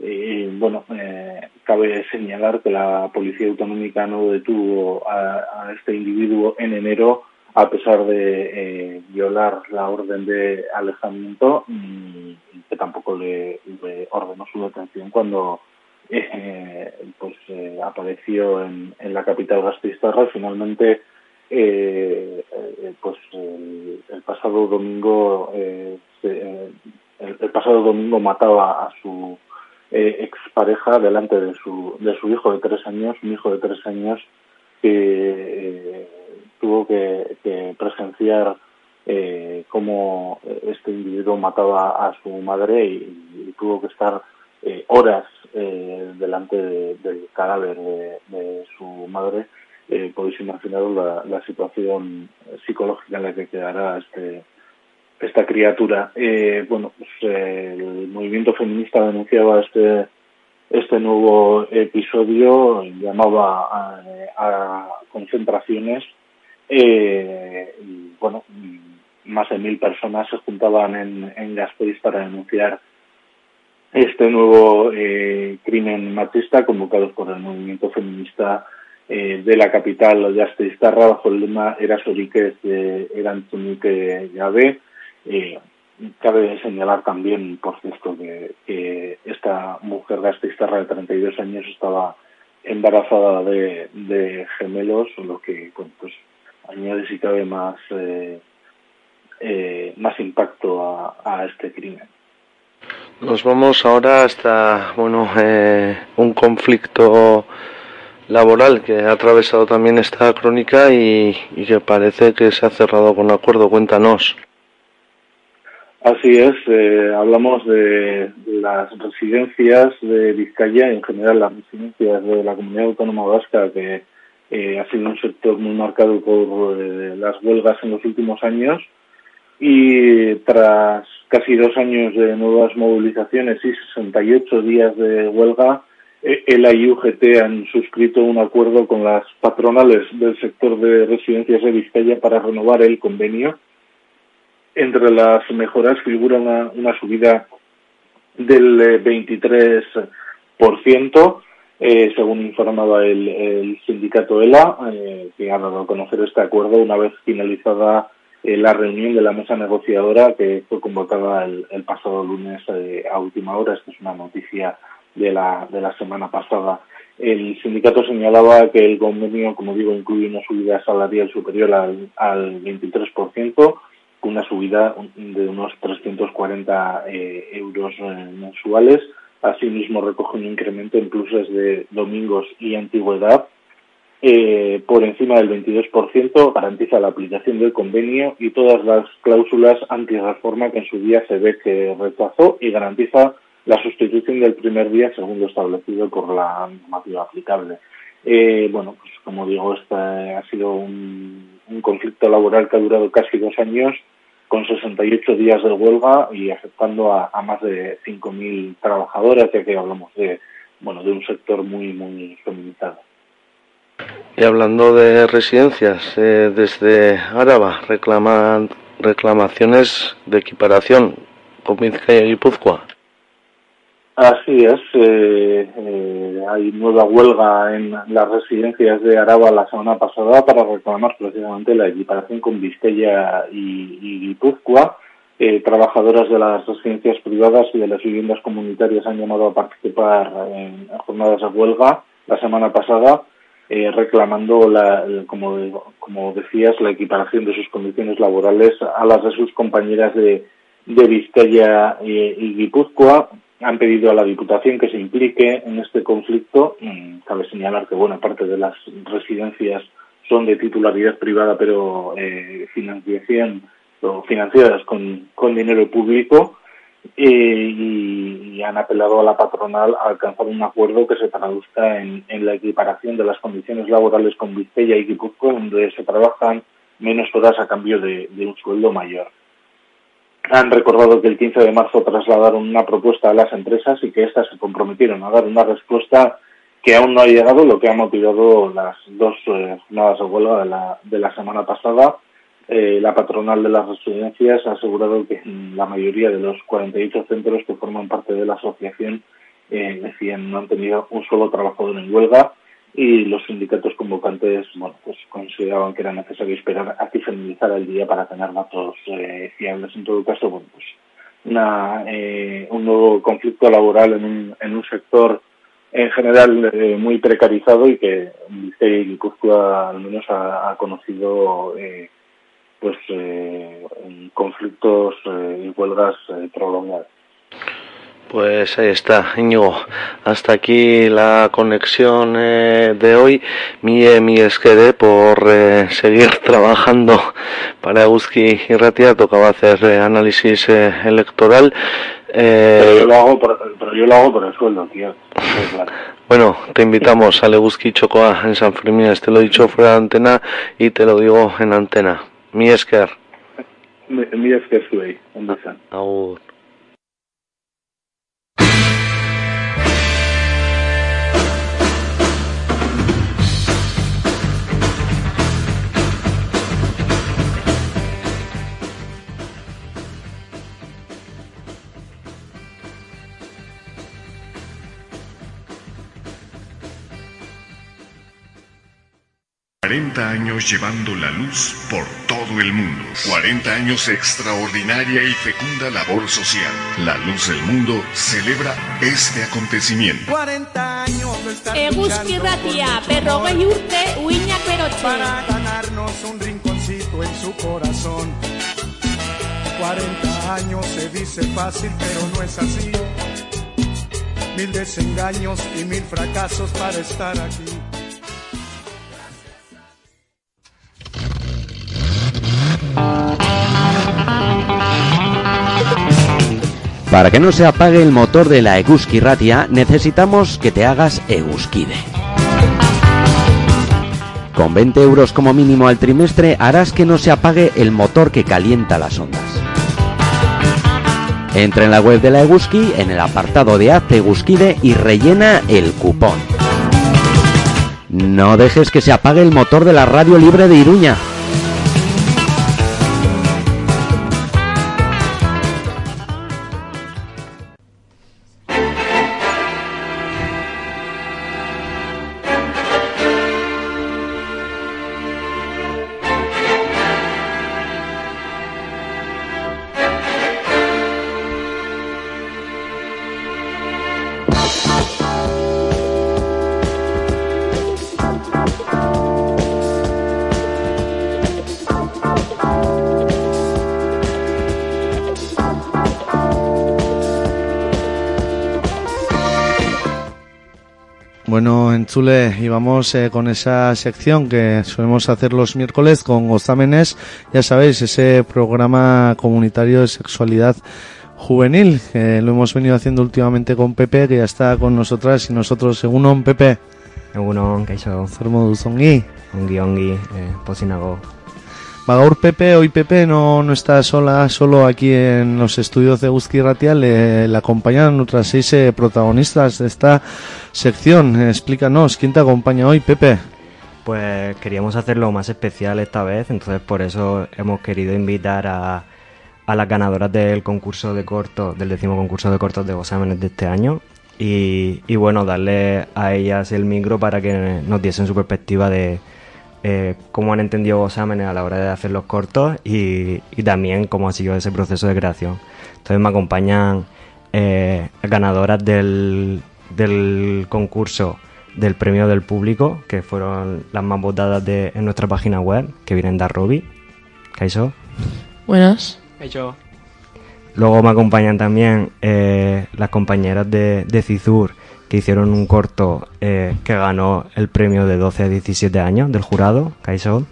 y bueno, eh, cabe señalar que la Policía Autonómica no detuvo a, a este individuo en enero a pesar de eh, violar la orden de alejamiento y, que tampoco le, ordenó su detención cuando eh, pues eh, apareció en, en la capital gasteiztarra. Y finalmente eh, pues el, pasado domingo se- el, pasado domingo mataba a su expareja delante de su de su hijo de tres años un hijo de tres años que tuvo que, que presenciar eh, cómo este individuo mataba a su madre y, tuvo que estar eh, horas eh, delante de- del cadáver de, su madre. Eh, podéis imaginaros la, situación psicológica en la que quedará este esta criatura. Eh, bueno, pues el movimiento feminista denunciaba este este nuevo episodio llamaba a concentraciones eh, bueno más de mil personas se juntaban en, en Gasteiz para denunciar este nuevo eh, crimen machista convocados por el movimiento feminista eh, de la capital gasteiztarra bajo el lema Erasorikez de Erantzunike Gabe. Eh, Cabe señalar también, por cierto, que, que esta mujer gasteiztarra de 32 años estaba embarazada de, de gemelos, lo que bueno, pues, añade si cabe más, eh, eh, más impacto a, a este crimen. Nos vamos ahora hasta, bueno, eh, un conflicto laboral que ha atravesado también esta crónica y, y que parece que se ha cerrado con acuerdo. Cuéntanos. Así es, eh, hablamos de las residencias de Vizcaya, en general las residencias de la comunidad autónoma vasca, que eh, ha sido un sector muy marcado por eh, las huelgas en los últimos años y tras casi dos años de nuevas movilizaciones y 68 días de huelga, eh, ELA y UGT han suscrito un acuerdo con las patronales del sector de residencias de Vizcaya para renovar el convenio. Entre las mejoras figura una, una subida del eh, 23%, eh, según informaba el, sindicato ELA, eh, que ha dado a conocer este acuerdo una vez finalizada eh, la reunión de la mesa negociadora que fue convocada el, pasado lunes eh, a última hora. Esta es una noticia de la, de la semana pasada. El sindicato señalaba que el convenio, como digo, incluye una subida salarial superior al, al 23%, una subida de unos 340 eh, euros mensuales. Asimismo, recoge un incremento en pluses de domingos y antigüedad eh, por encima del 22%, garantiza la aplicación del convenio y todas las cláusulas antirreforma que en su día se ve que rechazó y garantiza la sustitución del primer día según lo establecido por la normativa aplicable. Eh, bueno, pues como digo, este ha sido un, un conflicto laboral que ha durado casi dos años con 68 días de huelga y afectando a, a más de 5.000 trabajadoras, ya que hablamos de, bueno, de un sector muy, muy feminizado. Y hablando de residencias, eh, desde Áraba reclaman reclamaciones de equiparación con Vizcaya y Guipúzcoa. Así es, eh, eh, hay nueva huelga en las residencias de Araba la semana pasada para reclamar precisamente la equiparación con Vizcaya y, Guipúzcoa. Eh, trabajadoras de las residencias privadas y de las viviendas comunitarias han llamado a participar en jornadas de huelga la semana pasada, eh, reclamando, la, como, como decías, la equiparación de sus condiciones laborales a las de sus compañeras de, de Vizcaya y, y Guipúzcoa. Han pedido a la Diputación que se implique en este conflicto. Mm, Cabe señalar que buena parte de las residencias son de titularidad privada, pero eh, financiación o financiadas con, dinero público eh, y, han apelado a la patronal a alcanzar un acuerdo que se traduzca en, la equiparación de las condiciones laborales con Vizcaya y Guipúzcoa, donde se trabajan menos horas a cambio de un sueldo mayor. Han recordado que el 15 de marzo trasladaron una propuesta a las empresas y que éstas se comprometieron a dar una respuesta que aún no ha llegado, lo que ha motivado las dos eh, jornadas de huelga de la, de la semana pasada. Eh, la patronal de las residencias ha asegurado que la mayoría de los 48 centros que forman parte de la asociación eh, decían no han tenido un solo trabajador en huelga y los sindicatos convocantes bueno pues consideraban que era necesario esperar a que finalizara el día para tener datos eh, fiables en todo caso bueno pues una, eh, un nuevo conflicto laboral en un, en un sector en general eh, muy precarizado y que Vizcaya y Guipúzcoa al menos ha, ha conocido eh, pues conflictos y huelgas prolongadas. Pues ahí está, Íñigo. Hasta aquí la conexión eh, de hoy. Mi, mi esquede por eh, seguir (laughs) trabajando para Euski y Ratia. Tocaba hacer eh, análisis eh, electoral. Pero Eh, yo lo hago por, pero yo lo hago por el sueldo, tío. Claro. (laughs) bueno, te invitamos a Leguski Chocoa en San Fermín. Te lo he dicho fuera de antena y te lo digo en antena. Mi esker. Mi, mi es que estoy, ¿dónde están? Agur. Cuarenta años llevando la luz por todo el mundo. 40 años extraordinaria y fecunda labor social. La Luz del Mundo celebra este acontecimiento. 40 años de estar Eguzki Ratia, por berro nuestro gehi honor, urte, uinak berotxe. para ganarnos un rinconcito en su corazón. 40 años se dice fácil, pero no es así. Mil desengaños y mil fracasos para estar aquí. Para que no se apague el motor de la Eguski Ratia, necesitamos que te hagas Eguskide. Con 20 euros como mínimo al trimestre harás que no se apague el motor que calienta las ondas. Entra en la web de la Eguski, en el apartado de Hazte Eguskide y rellena el cupón. No dejes que se apague el motor de la radio libre de Iruña. Y vamos eh, con esa sección que solemos hacer los miércoles con Gozámenes, ya sabéis, ese programa comunitario de sexualidad juvenil, que lo hemos venido haciendo últimamente con Pepe, que ya está con nosotras y nosotros, según Pepe. Egunon, kaixo. Zer moduz ongi? Ongi, ongi, eh, pozinago. Bagaur Pepe, hoy Pepe no, no está sola, solo aquí en los estudios de Guzki Ratia, le, le acompañan otras seis eh, protagonistas de esta sección. Eh, explícanos, ¿quién te acompaña hoy, Pepe? Pues queríamos hacerlo más especial esta vez, entonces por eso hemos querido invitar a, a las ganadoras del concurso de cortos, del décimo concurso de cortos de Gozámenes de este año. Y, y bueno, darle a ellas el micro para que nos diesen su perspectiva de eh, cómo han entendido Gozámenes a la hora de hacer los cortos y, y también cómo ha sido ese proceso de creación. Entonces me acompañan eh, ganadoras del, del concurso del premio del público, que fueron las más votadas de, en nuestra página web, que vienen de Arrobi. Kaiso. Buenas. Hecho. Luego me acompañan también eh, las compañeras de, de Cizur, que hicieron un corto eh, que ganó el premio de 12 a 17 años del jurado, Kaiso.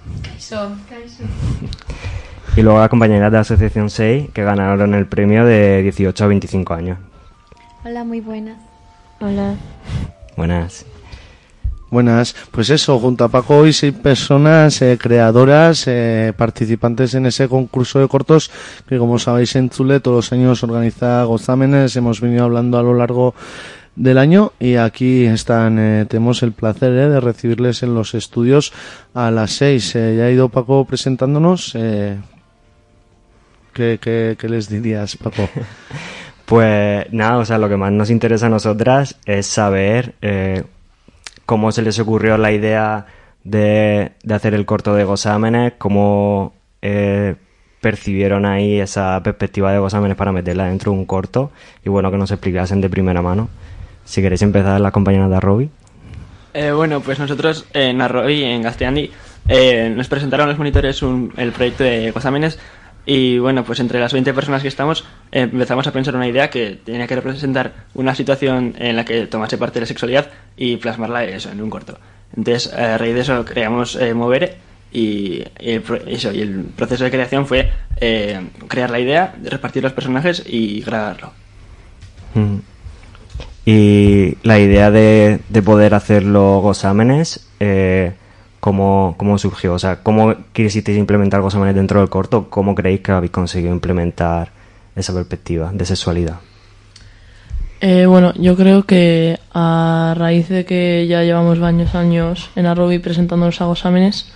Y luego las compañeras de la Asociación 6, que ganaron el premio de 18 a 25 años. Hola, muy buenas. Hola. Buenas. Buenas, pues eso, junto a Paco hoy seis personas eh, creadoras, eh, participantes en ese concurso de cortos que como sabéis en Chule todos los años organiza Gozámenes, hemos venido hablando a lo largo del año y aquí están, eh, tenemos el placer eh, de recibirles en los estudios a las seis. Eh, ya ha ido Paco presentándonos. Eh, ¿qué, qué, qué les dirías, Paco? (laughs) Pues nada, o sea, lo que más nos interesa a nosotras es saber eh, cómo se les ocurrió la idea de, de hacer el corto de Gozámenes, cómo eh, percibieron ahí esa perspectiva de Gozámenes para meterla dentro de un corto y bueno, que nos explicasen de primera mano. Si queréis empezar la compañera de Arrobi. Eh, bueno, pues nosotros en Arroy, en Gasteandi, eh, nos presentaron los monitores un- el proyecto de Gozámenes y bueno, pues entre las 20 personas que estamos eh, empezamos a pensar una idea que tenía que representar una situación en la que tomase parte la sexualidad y plasmarla eso en un corto. Entonces, a raíz de eso creamos eh, Movere y, y el, eso, y el proceso de creación fue eh, crear la idea, repartir los personajes y grabarlo. Mm. Y la idea de, de poder hacer los gozámenes, eh, ¿cómo, ¿cómo surgió? O sea, ¿cómo quisisteis implementar gozámenes dentro del corto? ¿Cómo creéis que habéis conseguido implementar esa perspectiva de sexualidad? Eh, bueno, yo creo que a raíz de que ya llevamos varios años en Arrobi presentándonos a Gozámenes,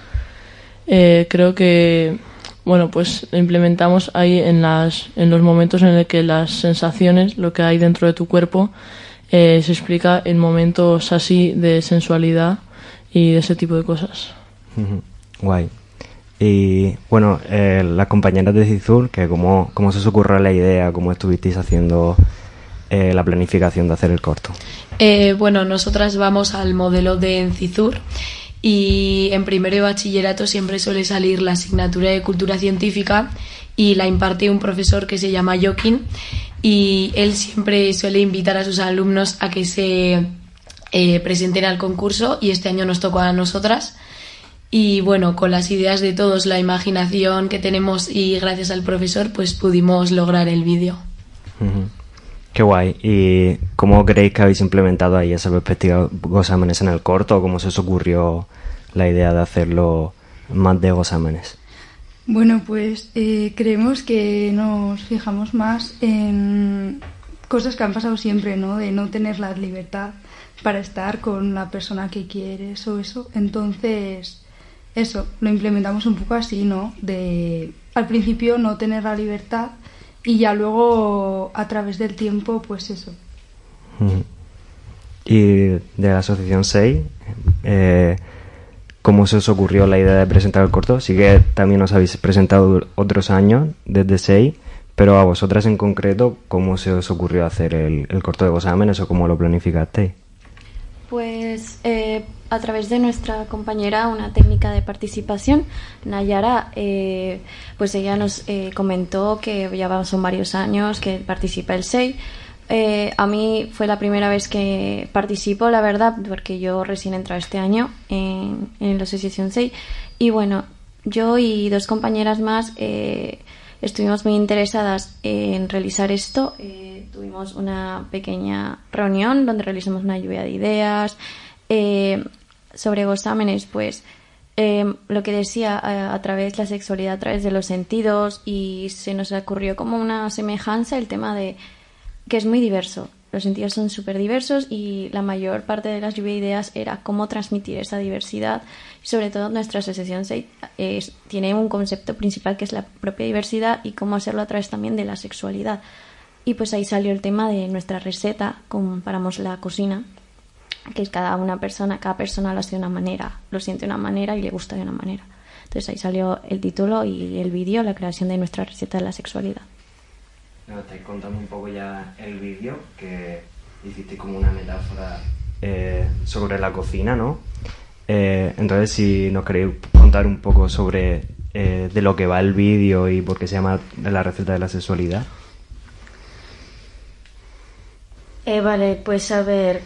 eh, creo que bueno, pues implementamos ahí en las en los momentos en el que las sensaciones, lo que hay dentro de tu cuerpo, eh, se explica en momentos así de sensualidad y de ese tipo de cosas. Guay. Y bueno, eh, las compañeras de Cizur, que cómo, cómo se os ocurrió la idea, cómo estuvisteis haciendo eh, la planificación de hacer el corto. Eh, bueno, nosotras vamos al modelo de Encizur y en primero de bachillerato siempre suele salir la asignatura de cultura científica y la imparte un profesor que se llama Joaquín y él siempre suele invitar a sus alumnos a que se eh, presenten al concurso y este año nos tocó a nosotras. Y bueno, con las ideas de todos, la imaginación que tenemos y gracias al profesor, pues pudimos lograr el vídeo. Qué guay. ¿Y cómo creéis que habéis implementado ahí esa perspectiva gozámenes en el corto? ¿O cómo se os ocurrió la idea de hacerlo más de gozámenes? Bueno, pues eh, creemos que nos fijamos más en cosas que han pasado siempre, ¿no? De no tener la libertad para estar con la persona que quieres o eso. Entonces, eso, lo implementamos un poco así, ¿no? De al principio no tener la libertad y ya luego a través del tiempo, pues eso. Mm. Y de la Asociación 6, eh, ¿cómo se os ocurrió la idea de presentar el corto? Sí que también os habéis presentado otros años desde 6, pero a vosotras en concreto, ¿cómo se os ocurrió hacer el, corto de exámenes o cómo lo planificasteis? Pues eh, a través de nuestra compañera, una técnica de participación, Nayara, eh, pues ella nos eh, comentó que ya son varios años que participa el SEI. Eh, a mí fue la primera vez que participo, la verdad, porque yo recién entré este año en, en la Asociación. Y bueno, yo y dos compañeras más eh, estuvimos muy interesadas en realizar esto. Eh, tuvimos una pequeña reunión donde realizamos una lluvia de ideas eh, sobre gozámenes, pues eh, lo que decía a, a través la sexualidad, a través de los sentidos y se nos ocurrió como una semejanza el tema de que es muy diverso. Los sentidos son súper diversos y la mayor parte de las lluvia de ideas era cómo transmitir esa diversidad. Sobre todo nuestra asociación se- tiene un concepto principal que es la propia diversidad y cómo hacerlo a través también de la sexualidad. Y pues ahí salió el tema de nuestra receta, comparamos la cocina, que cada una persona, cada persona lo hace de una manera, lo siente de una manera y le gusta de una manera. Entonces ahí salió el título y el vídeo, la creación de nuestra receta de la sexualidad. Nos estáis contando un poco ya el vídeo, que hiciste como una metáfora eh, sobre la cocina, ¿no? Eh, entonces, si nos queréis contar un poco sobre eh, de lo que va el vídeo y por qué se llama la receta de la sexualidad. Eh, vale, pues a ver,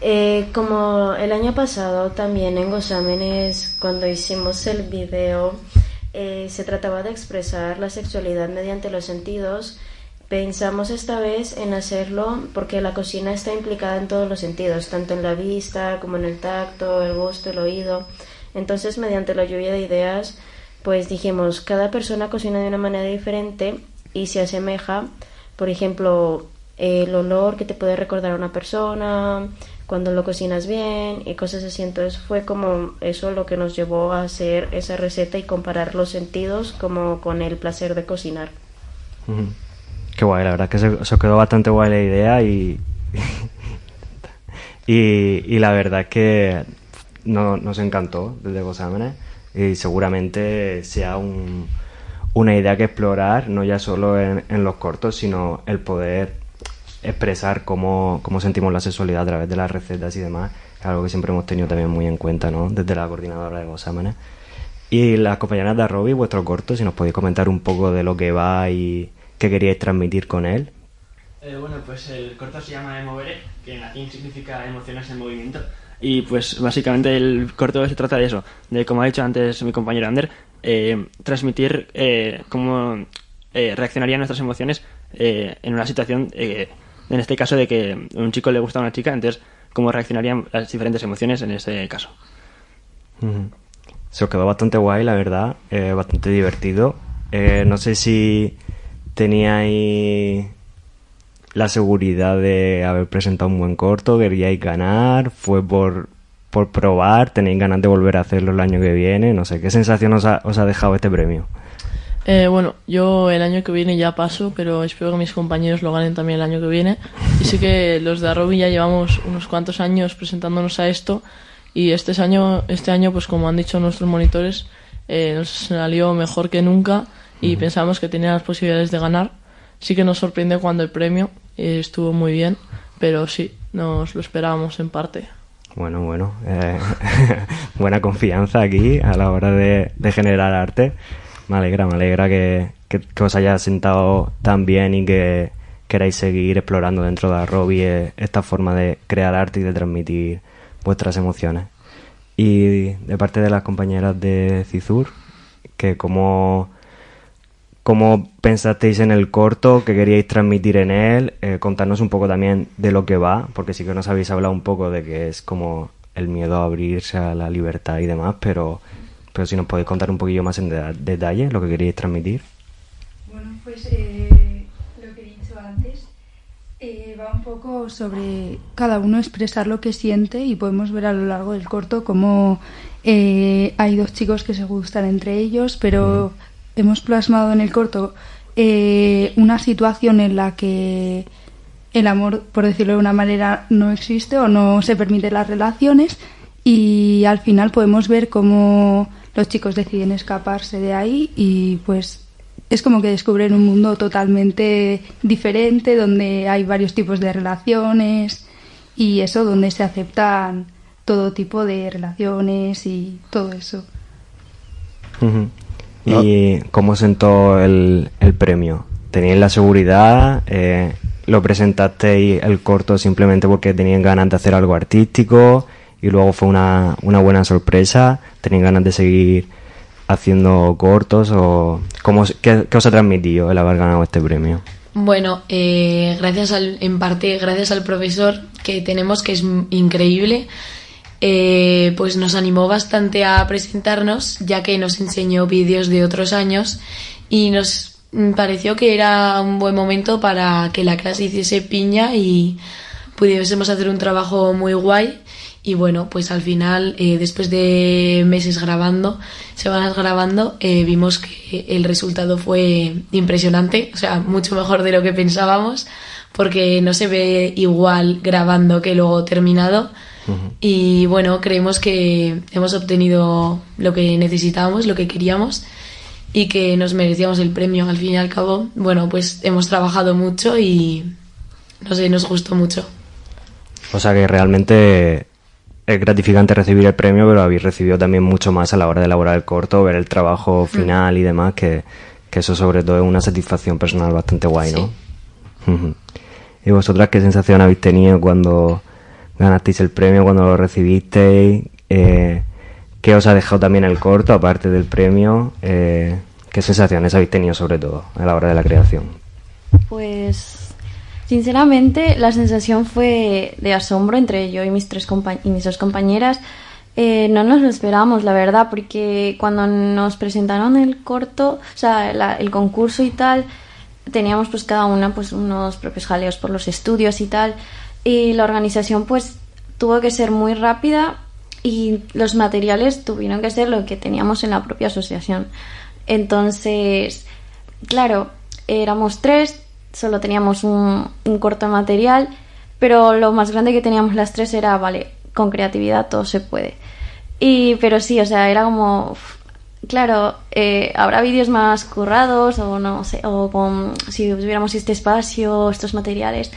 eh, como el año pasado también en Gozámenes, cuando hicimos el video, eh, se trataba de expresar la sexualidad mediante los sentidos, pensamos esta vez en hacerlo porque la cocina está implicada en todos los sentidos, tanto en la vista como en el tacto, el gusto, el oído. Entonces, mediante la lluvia de ideas, pues dijimos, cada persona cocina de una manera diferente y se asemeja, por ejemplo, el olor que te puede recordar a una persona, cuando lo cocinas bien y cosas así. Entonces fue como eso lo que nos llevó a hacer esa receta y comparar los sentidos como con el placer de cocinar. Qué guay, la verdad que se, se quedó bastante guay la idea y, (laughs) y, la verdad que no, nos encantó desde Gozámenes y seguramente sea un, una idea que explorar, no ya solo en, los cortos, sino el poder expresar cómo, cómo sentimos la sexualidad a través de las recetas y demás, algo que siempre hemos tenido también muy en cuenta, ¿no? Desde la coordinadora de Gozámenes. Y las compañeras de Arrobi, vuestro corto, si nos podéis comentar un poco de lo que va y qué queríais transmitir con él. Eh, bueno, pues el corto se llama Emovere, que en latín significa emociones en movimiento. Y pues básicamente el corto se trata de eso, de como ha dicho antes mi compañero Ander, eh, transmitir eh, cómo eh, reaccionarían nuestras emociones eh, en una situación, eh, en este caso de que un chico le gusta a una chica, entonces cómo reaccionarían las diferentes emociones en ese caso. Ujú. Se os quedó bastante guay, la verdad, bastante divertido. No sé si teníais la seguridad de haber presentado un buen corto, queríais ganar, fue por, por probar, tenéis ganas de volver a hacerlo el año que viene, no sé, ¿qué sensación os ha, os ha dejado este premio? Eh, bueno, yo el año que viene ya paso, pero espero que mis compañeros lo ganen también el año que viene. Y sí que los de Arrobi ya llevamos unos cuantos años presentándonos a esto y este año, este año pues como han dicho nuestros monitores, eh, nos salió mejor que nunca y pensamos que tenía las posibilidades de ganar. Sí que nos sorprendió cuando el premio eh, estuvo muy bien, pero sí, nos lo esperábamos en parte. Bueno, bueno, eh, (laughs) buena confianza aquí a la hora de, de generar arte. Me alegra, me alegra que, que- que os haya sentado tan bien y que queráis seguir explorando dentro de Arrobi eh, esta forma de crear arte y de transmitir vuestras emociones. Y de parte de las compañeras de Cizur, que como cómo pensasteis en el corto, qué queríais transmitir en él, eh, contarnos un poco también de lo que va, porque sí que nos habéis hablado un poco de que es como el miedo a abrirse a la libertad y demás, pero, pero si nos podéis contar un poquillo más en de- detalle lo que queríais transmitir. Bueno, pues eh, lo que he dicho antes eh, va un poco sobre cada uno expresar lo que siente y podemos ver a lo largo del corto cómo eh, hay dos chicos que se gustan entre ellos, pero hemos plasmado en el corto eh, una situación en la que el amor, por decirlo de una manera, no existe o no se permiten las relaciones y al final podemos ver cómo los chicos deciden escaparse de ahí y pues es como que descubren un mundo totalmente diferente donde hay varios tipos de relaciones y eso donde se aceptan todo tipo de relaciones y todo eso. ¿Y cómo sentó el, el premio? ¿Teníais la seguridad? Eh, ¿Lo presentasteis el corto simplemente porque tenían ganas de hacer algo artístico y luego fue una, una buena sorpresa? ¿Tenían ganas de seguir haciendo cortos o cómo, os- qué, qué os ha transmitido el haber ganado este premio? Bueno, eh, gracias al, en parte gracias al profesor que tenemos, que es increíble, eh, pues nos animó bastante a presentarnos, ya que nos enseñó vídeos de otros años y nos mm, pareció que era un buen momento para que la clase hiciese piña y pudiésemos hacer un trabajo muy guay. Y bueno, pues al final, eh, después de meses grabando, semanas grabando, eh, vimos que el resultado fue impresionante, o sea, mucho mejor de lo que pensábamos, porque no se ve igual grabando que luego terminado. Y bueno, creemos que hemos obtenido lo que necesitábamos, lo que queríamos y que nos merecíamos el premio al fin y al cabo. Bueno, pues hemos trabajado mucho y no sé, nos gustó mucho. O sea que realmente es gratificante recibir el premio, pero habéis recibido también mucho más a la hora de elaborar el corto, ver el trabajo final y demás, que, que eso sobre todo es una satisfacción personal bastante guay, ¿no? Ujú. ¿Y vosotras qué sensación habéis tenido cuando ganasteis el premio, cuando lo recibisteis? Eh, ¿Qué os ha dejado también el corto, aparte del premio? Eh, ¿Qué sensaciones habéis tenido sobre todo a la hora de la creación? Pues sinceramente la sensación fue de asombro entre yo y mis tres compa- y mis dos compañeras. Eh, no nos lo esperábamos, la verdad, porque cuando nos presentaron el corto, o sea, la- el concurso y tal, teníamos pues cada una pues unos propios jaleos por los estudios y tal, y la organización pues tuvo que ser muy rápida y los materiales tuvieron que ser lo que teníamos en la propia asociación. Entonces, claro, éramos tres, solo teníamos un, un corto material, pero lo más grande que teníamos las tres era, vale, con creatividad todo se puede. Y, pero sí, o sea, era como, claro, eh, habrá vídeos más currados o no sé, o con, si tuviéramos este espacio, estos materiales.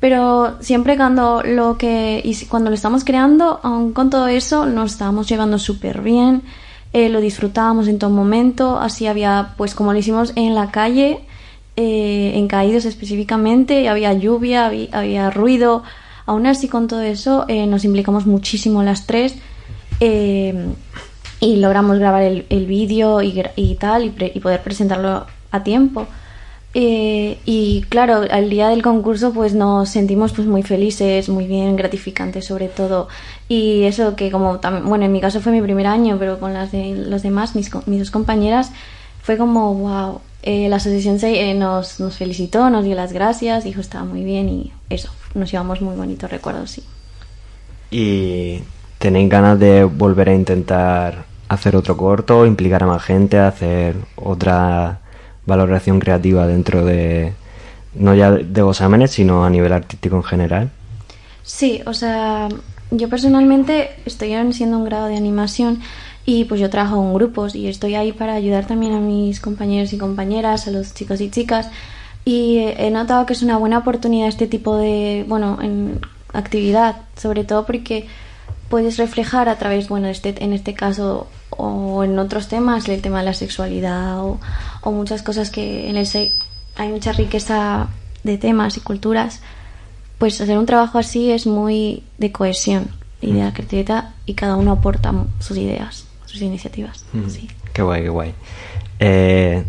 Pero siempre cuando lo que cuando lo estamos creando, aun con todo eso, nos estábamos llevando súper bien, eh, lo disfrutábamos en todo momento, así había, pues como lo hicimos en la calle, eh, en Caídos específicamente, había lluvia, había, había ruido, aún así con todo eso eh, nos implicamos muchísimo las tres eh, y logramos grabar el, el vídeo y, y tal y, pre- y poder presentarlo a tiempo. Eh, y claro, al día del concurso pues nos sentimos pues muy felices, muy bien, gratificantes sobre todo. Y eso que como bueno, en mi caso fue mi primer año, pero con las de los demás, mis, mis dos compañeras, fue como, wow, eh, la asociación eh, nos, nos felicitó, nos dio las gracias, dijo estaba muy bien y eso, nos llevamos muy bonitos recuerdos, sí. ¿Y tenéis ganas de volver a intentar hacer otro corto, implicar a más gente, hacer otra valoración creativa dentro de, no ya de exámenes, sino a nivel artístico en general? Sí, o sea, yo personalmente estoy haciendo un grado de animación y pues yo trabajo en grupos y estoy ahí para ayudar también a mis compañeros y compañeras, a los chicos y chicas y he notado que es una buena oportunidad este tipo de, bueno, en actividad, sobre todo porque puedes reflejar a través, bueno, este, en este caso o en otros temas, el tema de la sexualidad o, o muchas cosas que en el se- hay mucha riqueza de temas y culturas pues hacer un trabajo así es muy de cohesión y de la creatividad y cada uno aporta sus ideas, sus iniciativas. Ujú. Qué guay, qué guay. Eh,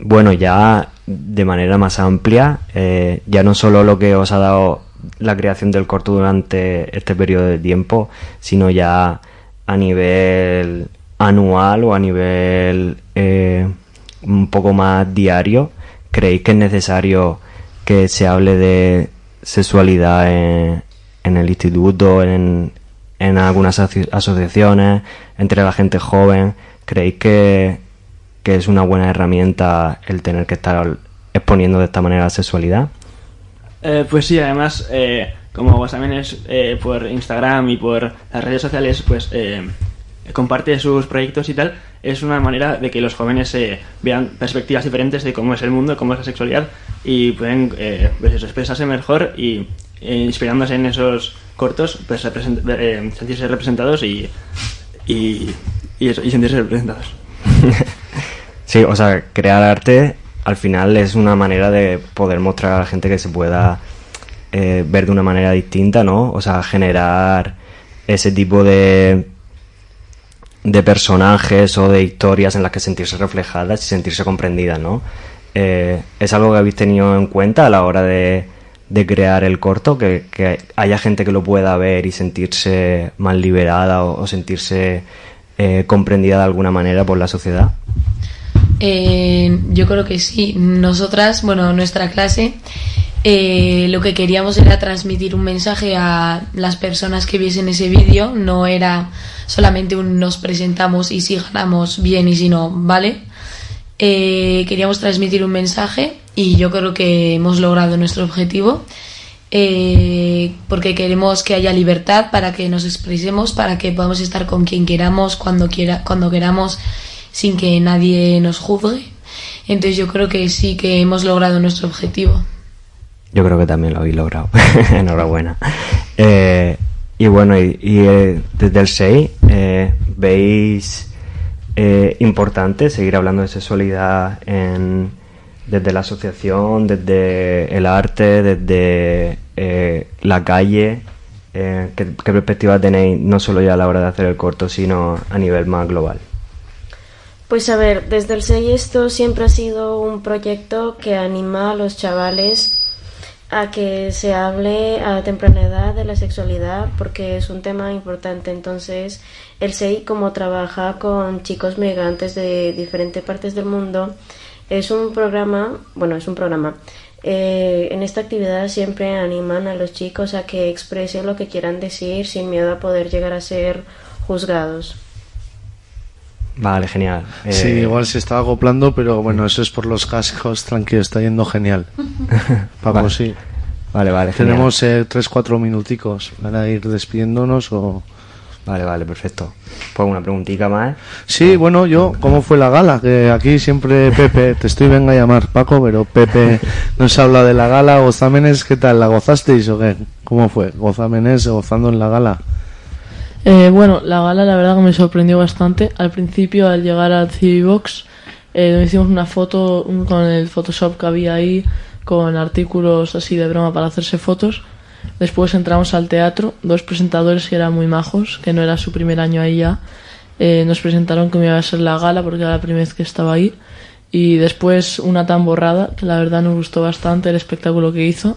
bueno, ya de manera más amplia, eh, ya no solo lo que os ha dado la creación del corto durante este periodo de tiempo, sino ya a nivel anual o a nivel eh, un poco más diario, ¿creéis que es necesario que se hable de sexualidad en, en el instituto, en, en algunas aso- asociaciones, entre la gente joven? ¿Creéis que, que es una buena herramienta el tener que estar exponiendo de esta manera la sexualidad? Eh, pues sí, además, eh, como Guasamenes eh, por Instagram y por las redes sociales, pues comparte sus proyectos y tal, es una manera de que los jóvenes eh, vean perspectivas diferentes de cómo es el mundo, cómo es la sexualidad y pueden eh, pues expresarse mejor y eh, inspirándose en esos cortos, pues represent- eh, sentirse representados y, y, sentirse representados. (laughs) Sí, o sea, crear arte al final es una manera de poder mostrar a la gente que se pueda ver de una manera distinta, ¿no? O sea, generar ese tipo de de personajes o de historias en las que sentirse reflejadas y sentirse comprendidas, ¿no? Eh, ¿Es algo que habéis tenido en cuenta a la hora de, de crear el corto? Que, que haya gente que lo pueda ver y sentirse más liberada o, sentirse eh, comprendida de alguna manera por la sociedad. Eh, yo creo que sí. Nosotras, bueno, nuestra clase, eh, lo que queríamos era transmitir un mensaje a las personas que viesen ese vídeo. No era solamente un nos presentamos y si ganamos bien y si no, vale. Eh, queríamos transmitir un mensaje y yo creo que hemos logrado nuestro objetivo. eh, porque queremos que haya libertad para que nos expresemos, para que podamos estar con quien queramos, cuando, quiera, cuando queramos, sin que nadie nos juzgue. Entonces yo creo que sí que hemos logrado nuestro objetivo. Yo creo que también lo habéis logrado. (laughs) Enhorabuena. Eh, y bueno, y, eh, desde el 6, eh, ¿veis eh, importante seguir hablando de sexualidad en, desde la asociación, desde el arte, desde eh, la calle? Eh, ¿qué, ¿Qué perspectiva tenéis no solo ya a la hora de hacer el corto, sino a nivel más global? Pues a ver, desde el SEI esto siempre ha sido un proyecto que anima a los chavales a que se hable a temprana edad de la sexualidad porque es un tema importante. Entonces, el SEI, como trabaja con chicos migrantes de diferentes partes del mundo, es un programa, bueno, es un programa. Eh, en esta actividad siempre animan a los chicos a que expresen lo que quieran decir sin miedo a poder llegar a ser juzgados. Vale, genial. Eh, Sí, igual se está acoplando, pero bueno, eso es por los cascos, tranquilo, está yendo genial. (laughs) Paco, Vale. sí. Vale, vale. Tenemos eh, tres, cuatro minuticos para ir despidiéndonos o... Vale, vale, perfecto. Pues una preguntita más. Sí, bueno, yo, ¿cómo fue la gala? Que aquí siempre Pepe, te estoy venga a llamar Paco, pero Pepe (laughs) nos habla de la gala. Gozámenes, ¿qué tal? ¿La gozasteis o qué? ¿Cómo fue? Gozámenes gozando en la gala. Eh, bueno, la gala la verdad que me sorprendió bastante. Al principio, al llegar al Civibox, eh, hicimos una foto con el Photoshop que había ahí, con artículos así de broma para hacerse fotos. Después entramos al teatro, dos presentadores que eran muy majos, que no era su primer año ahí ya. eh, nos presentaron que me iba a ser la gala porque era la primera vez que estaba ahí. Y después una tan borrada, que la verdad nos gustó bastante el espectáculo que hizo.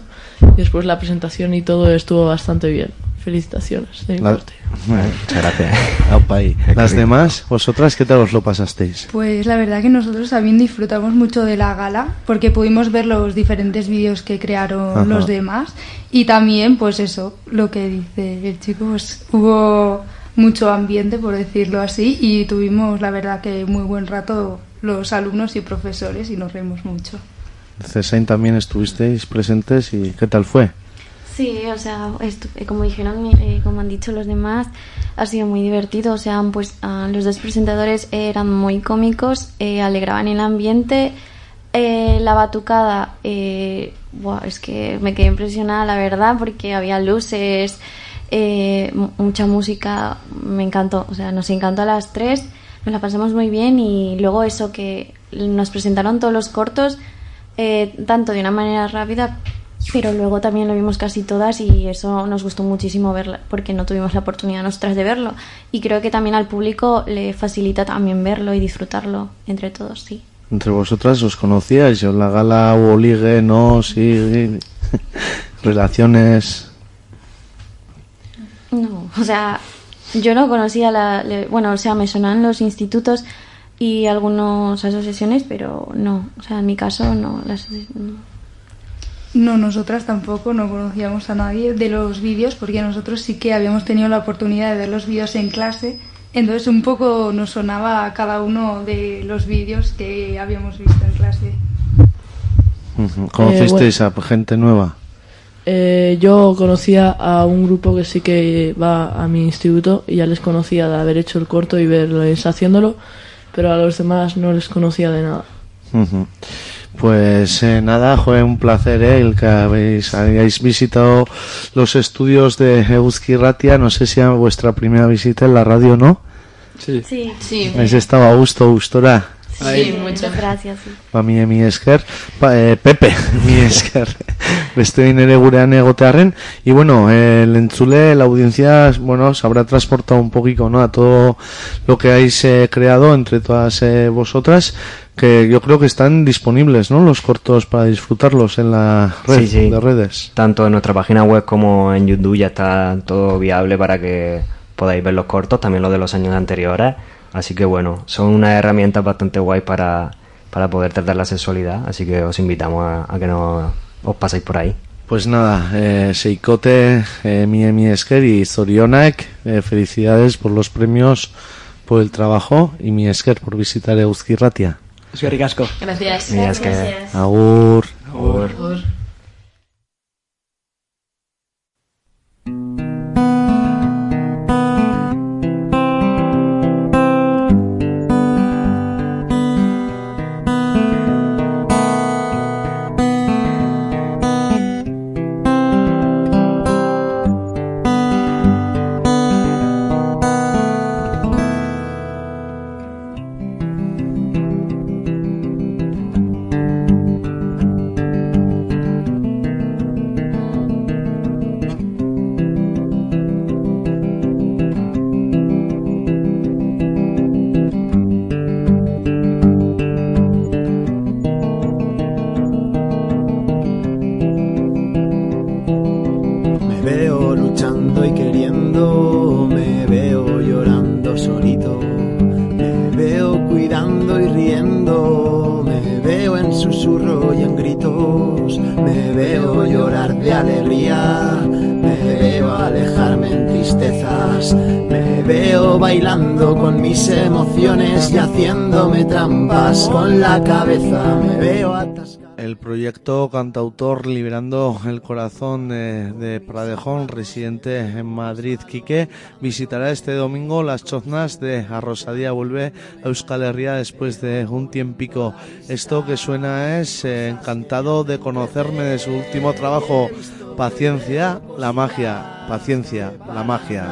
Después la presentación y todo estuvo bastante bien. Felicitaciones. de mi La- parte. Muchas gracias. (laughs) Aupa ahí. Las demás, vosotras, ¿qué tal os lo pasasteis? Pues la verdad que nosotros también disfrutamos mucho de la gala porque pudimos ver los diferentes vídeos que crearon Ajá. los demás y también pues eso, lo que dice el chico, pues hubo mucho ambiente por decirlo así y tuvimos la verdad que muy buen rato los alumnos y profesores y nos reímos mucho. Cesain también estuvisteis presentes y ¿qué tal fue? Sí, o sea, eh, como dijeron, eh, como han dicho los demás, ha sido muy divertido. O sea, pues, ah, los dos presentadores eran muy cómicos, eh, alegraban el ambiente. Eh, la batucada, eh, buah, es que me quedé impresionada, la verdad, porque había luces, eh, mu- mucha música, me encantó. O sea, nos encantó a las tres, nos la pasamos muy bien y luego eso que nos presentaron todos los cortos, eh, tanto de una manera rápida pero luego también lo vimos casi todas y eso nos gustó muchísimo verla porque no tuvimos la oportunidad nosotras de verlo y creo que también al público le facilita también verlo y disfrutarlo entre todos sí entre vosotras os conocíais, o la gala hubo ligue, no, sí, (laughs) relaciones. No, o sea, yo no conocía la... bueno, o sea, me sonaban los institutos y algunas asociaciones, pero no, o sea, en mi caso no. Las, no. No, nosotras tampoco no conocíamos a nadie de los vídeos porque nosotros sí que habíamos tenido la oportunidad de ver los vídeos en clase. Entonces un poco nos sonaba a cada uno de los vídeos que habíamos visto en clase. ¿Conocisteis a gente nueva? Eh, yo conocía a un grupo que sí que va a mi instituto y ya les conocía de haber hecho el corto y verles haciéndolo, pero a los demás no les conocía de nada. Pues eh, nada, fue un placer eh, el que habéis, hayáis visitado los estudios de Euski Ratia. No sé si era vuestra primera visita en la radio, ¿no? Sí. Sí, sí. Habéis estado a gusto, gustora. Sí, muchas gracias. Ba, mi, mi esker, pa, eh, Pepe, (laughs) mi esker, beste behin ere gurean egotearren, y bueno, eh, el entzule, la audiencia, bueno, se habrá transportado un poquito, ¿no?, a todo lo que habéis eh, creado entre todas eh, vosotras, que yo creo que están disponibles, ¿no?, los cortos para disfrutarlos en la red Sí, sí. de redes. Tanto en nuestra página web como en YouTube ya está todo viable para que podáis ver los cortos, también los de los años anteriores. Así que bueno, son unas herramientas bastante guay para, para poder tratar la sexualidad. Así que os invitamos a, a que no os paséis por ahí. Pues nada, eh, Seikote, eh, mi, mi esker y Zorionak, eh, felicidades por los premios, por el trabajo, y mi esker por visitar Euski Ratia. Eskerrik asko. Gracias. Mi esker. Agur. Agur. Cantautor Liberando el Corazón de, de Pradejón, residente en Madrid, Quique, visitará este domingo las choznas de Arrosadía. Vuelve a Euskal Herria después de un tiempico. Esto que suena es eh, Encantado de conocerme de su último trabajo, Paciencia, la magia. Paciencia, la magia.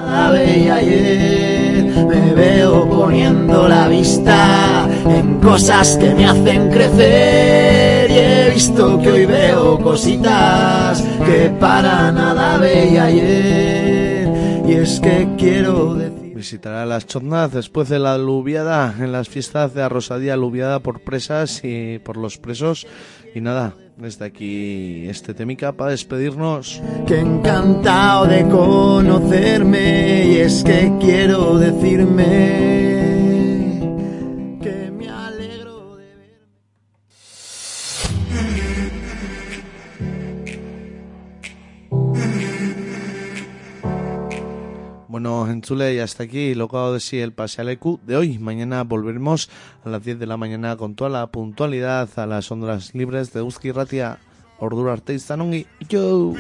Me veo poniendo la vista en cosas que me hacen crecer y he visto que hoy veo cositas que para nada veía ayer y es que quiero decir Visitará las choznas después de la aluviada en las fiestas de Arrosadía, aluviada por presas y por los presos. Y nada, desde aquí este temica para despedirnos. que encantado de conocerme y es que quiero decirme Bueno, Entzule, y hasta aquí lo que hago de sí el pase al EQ de hoy. Mañana volveremos a las 10 de la mañana con toda la puntualidad a las ondas libres de Euski Ratia. Ordura arte izan ongi. Yo.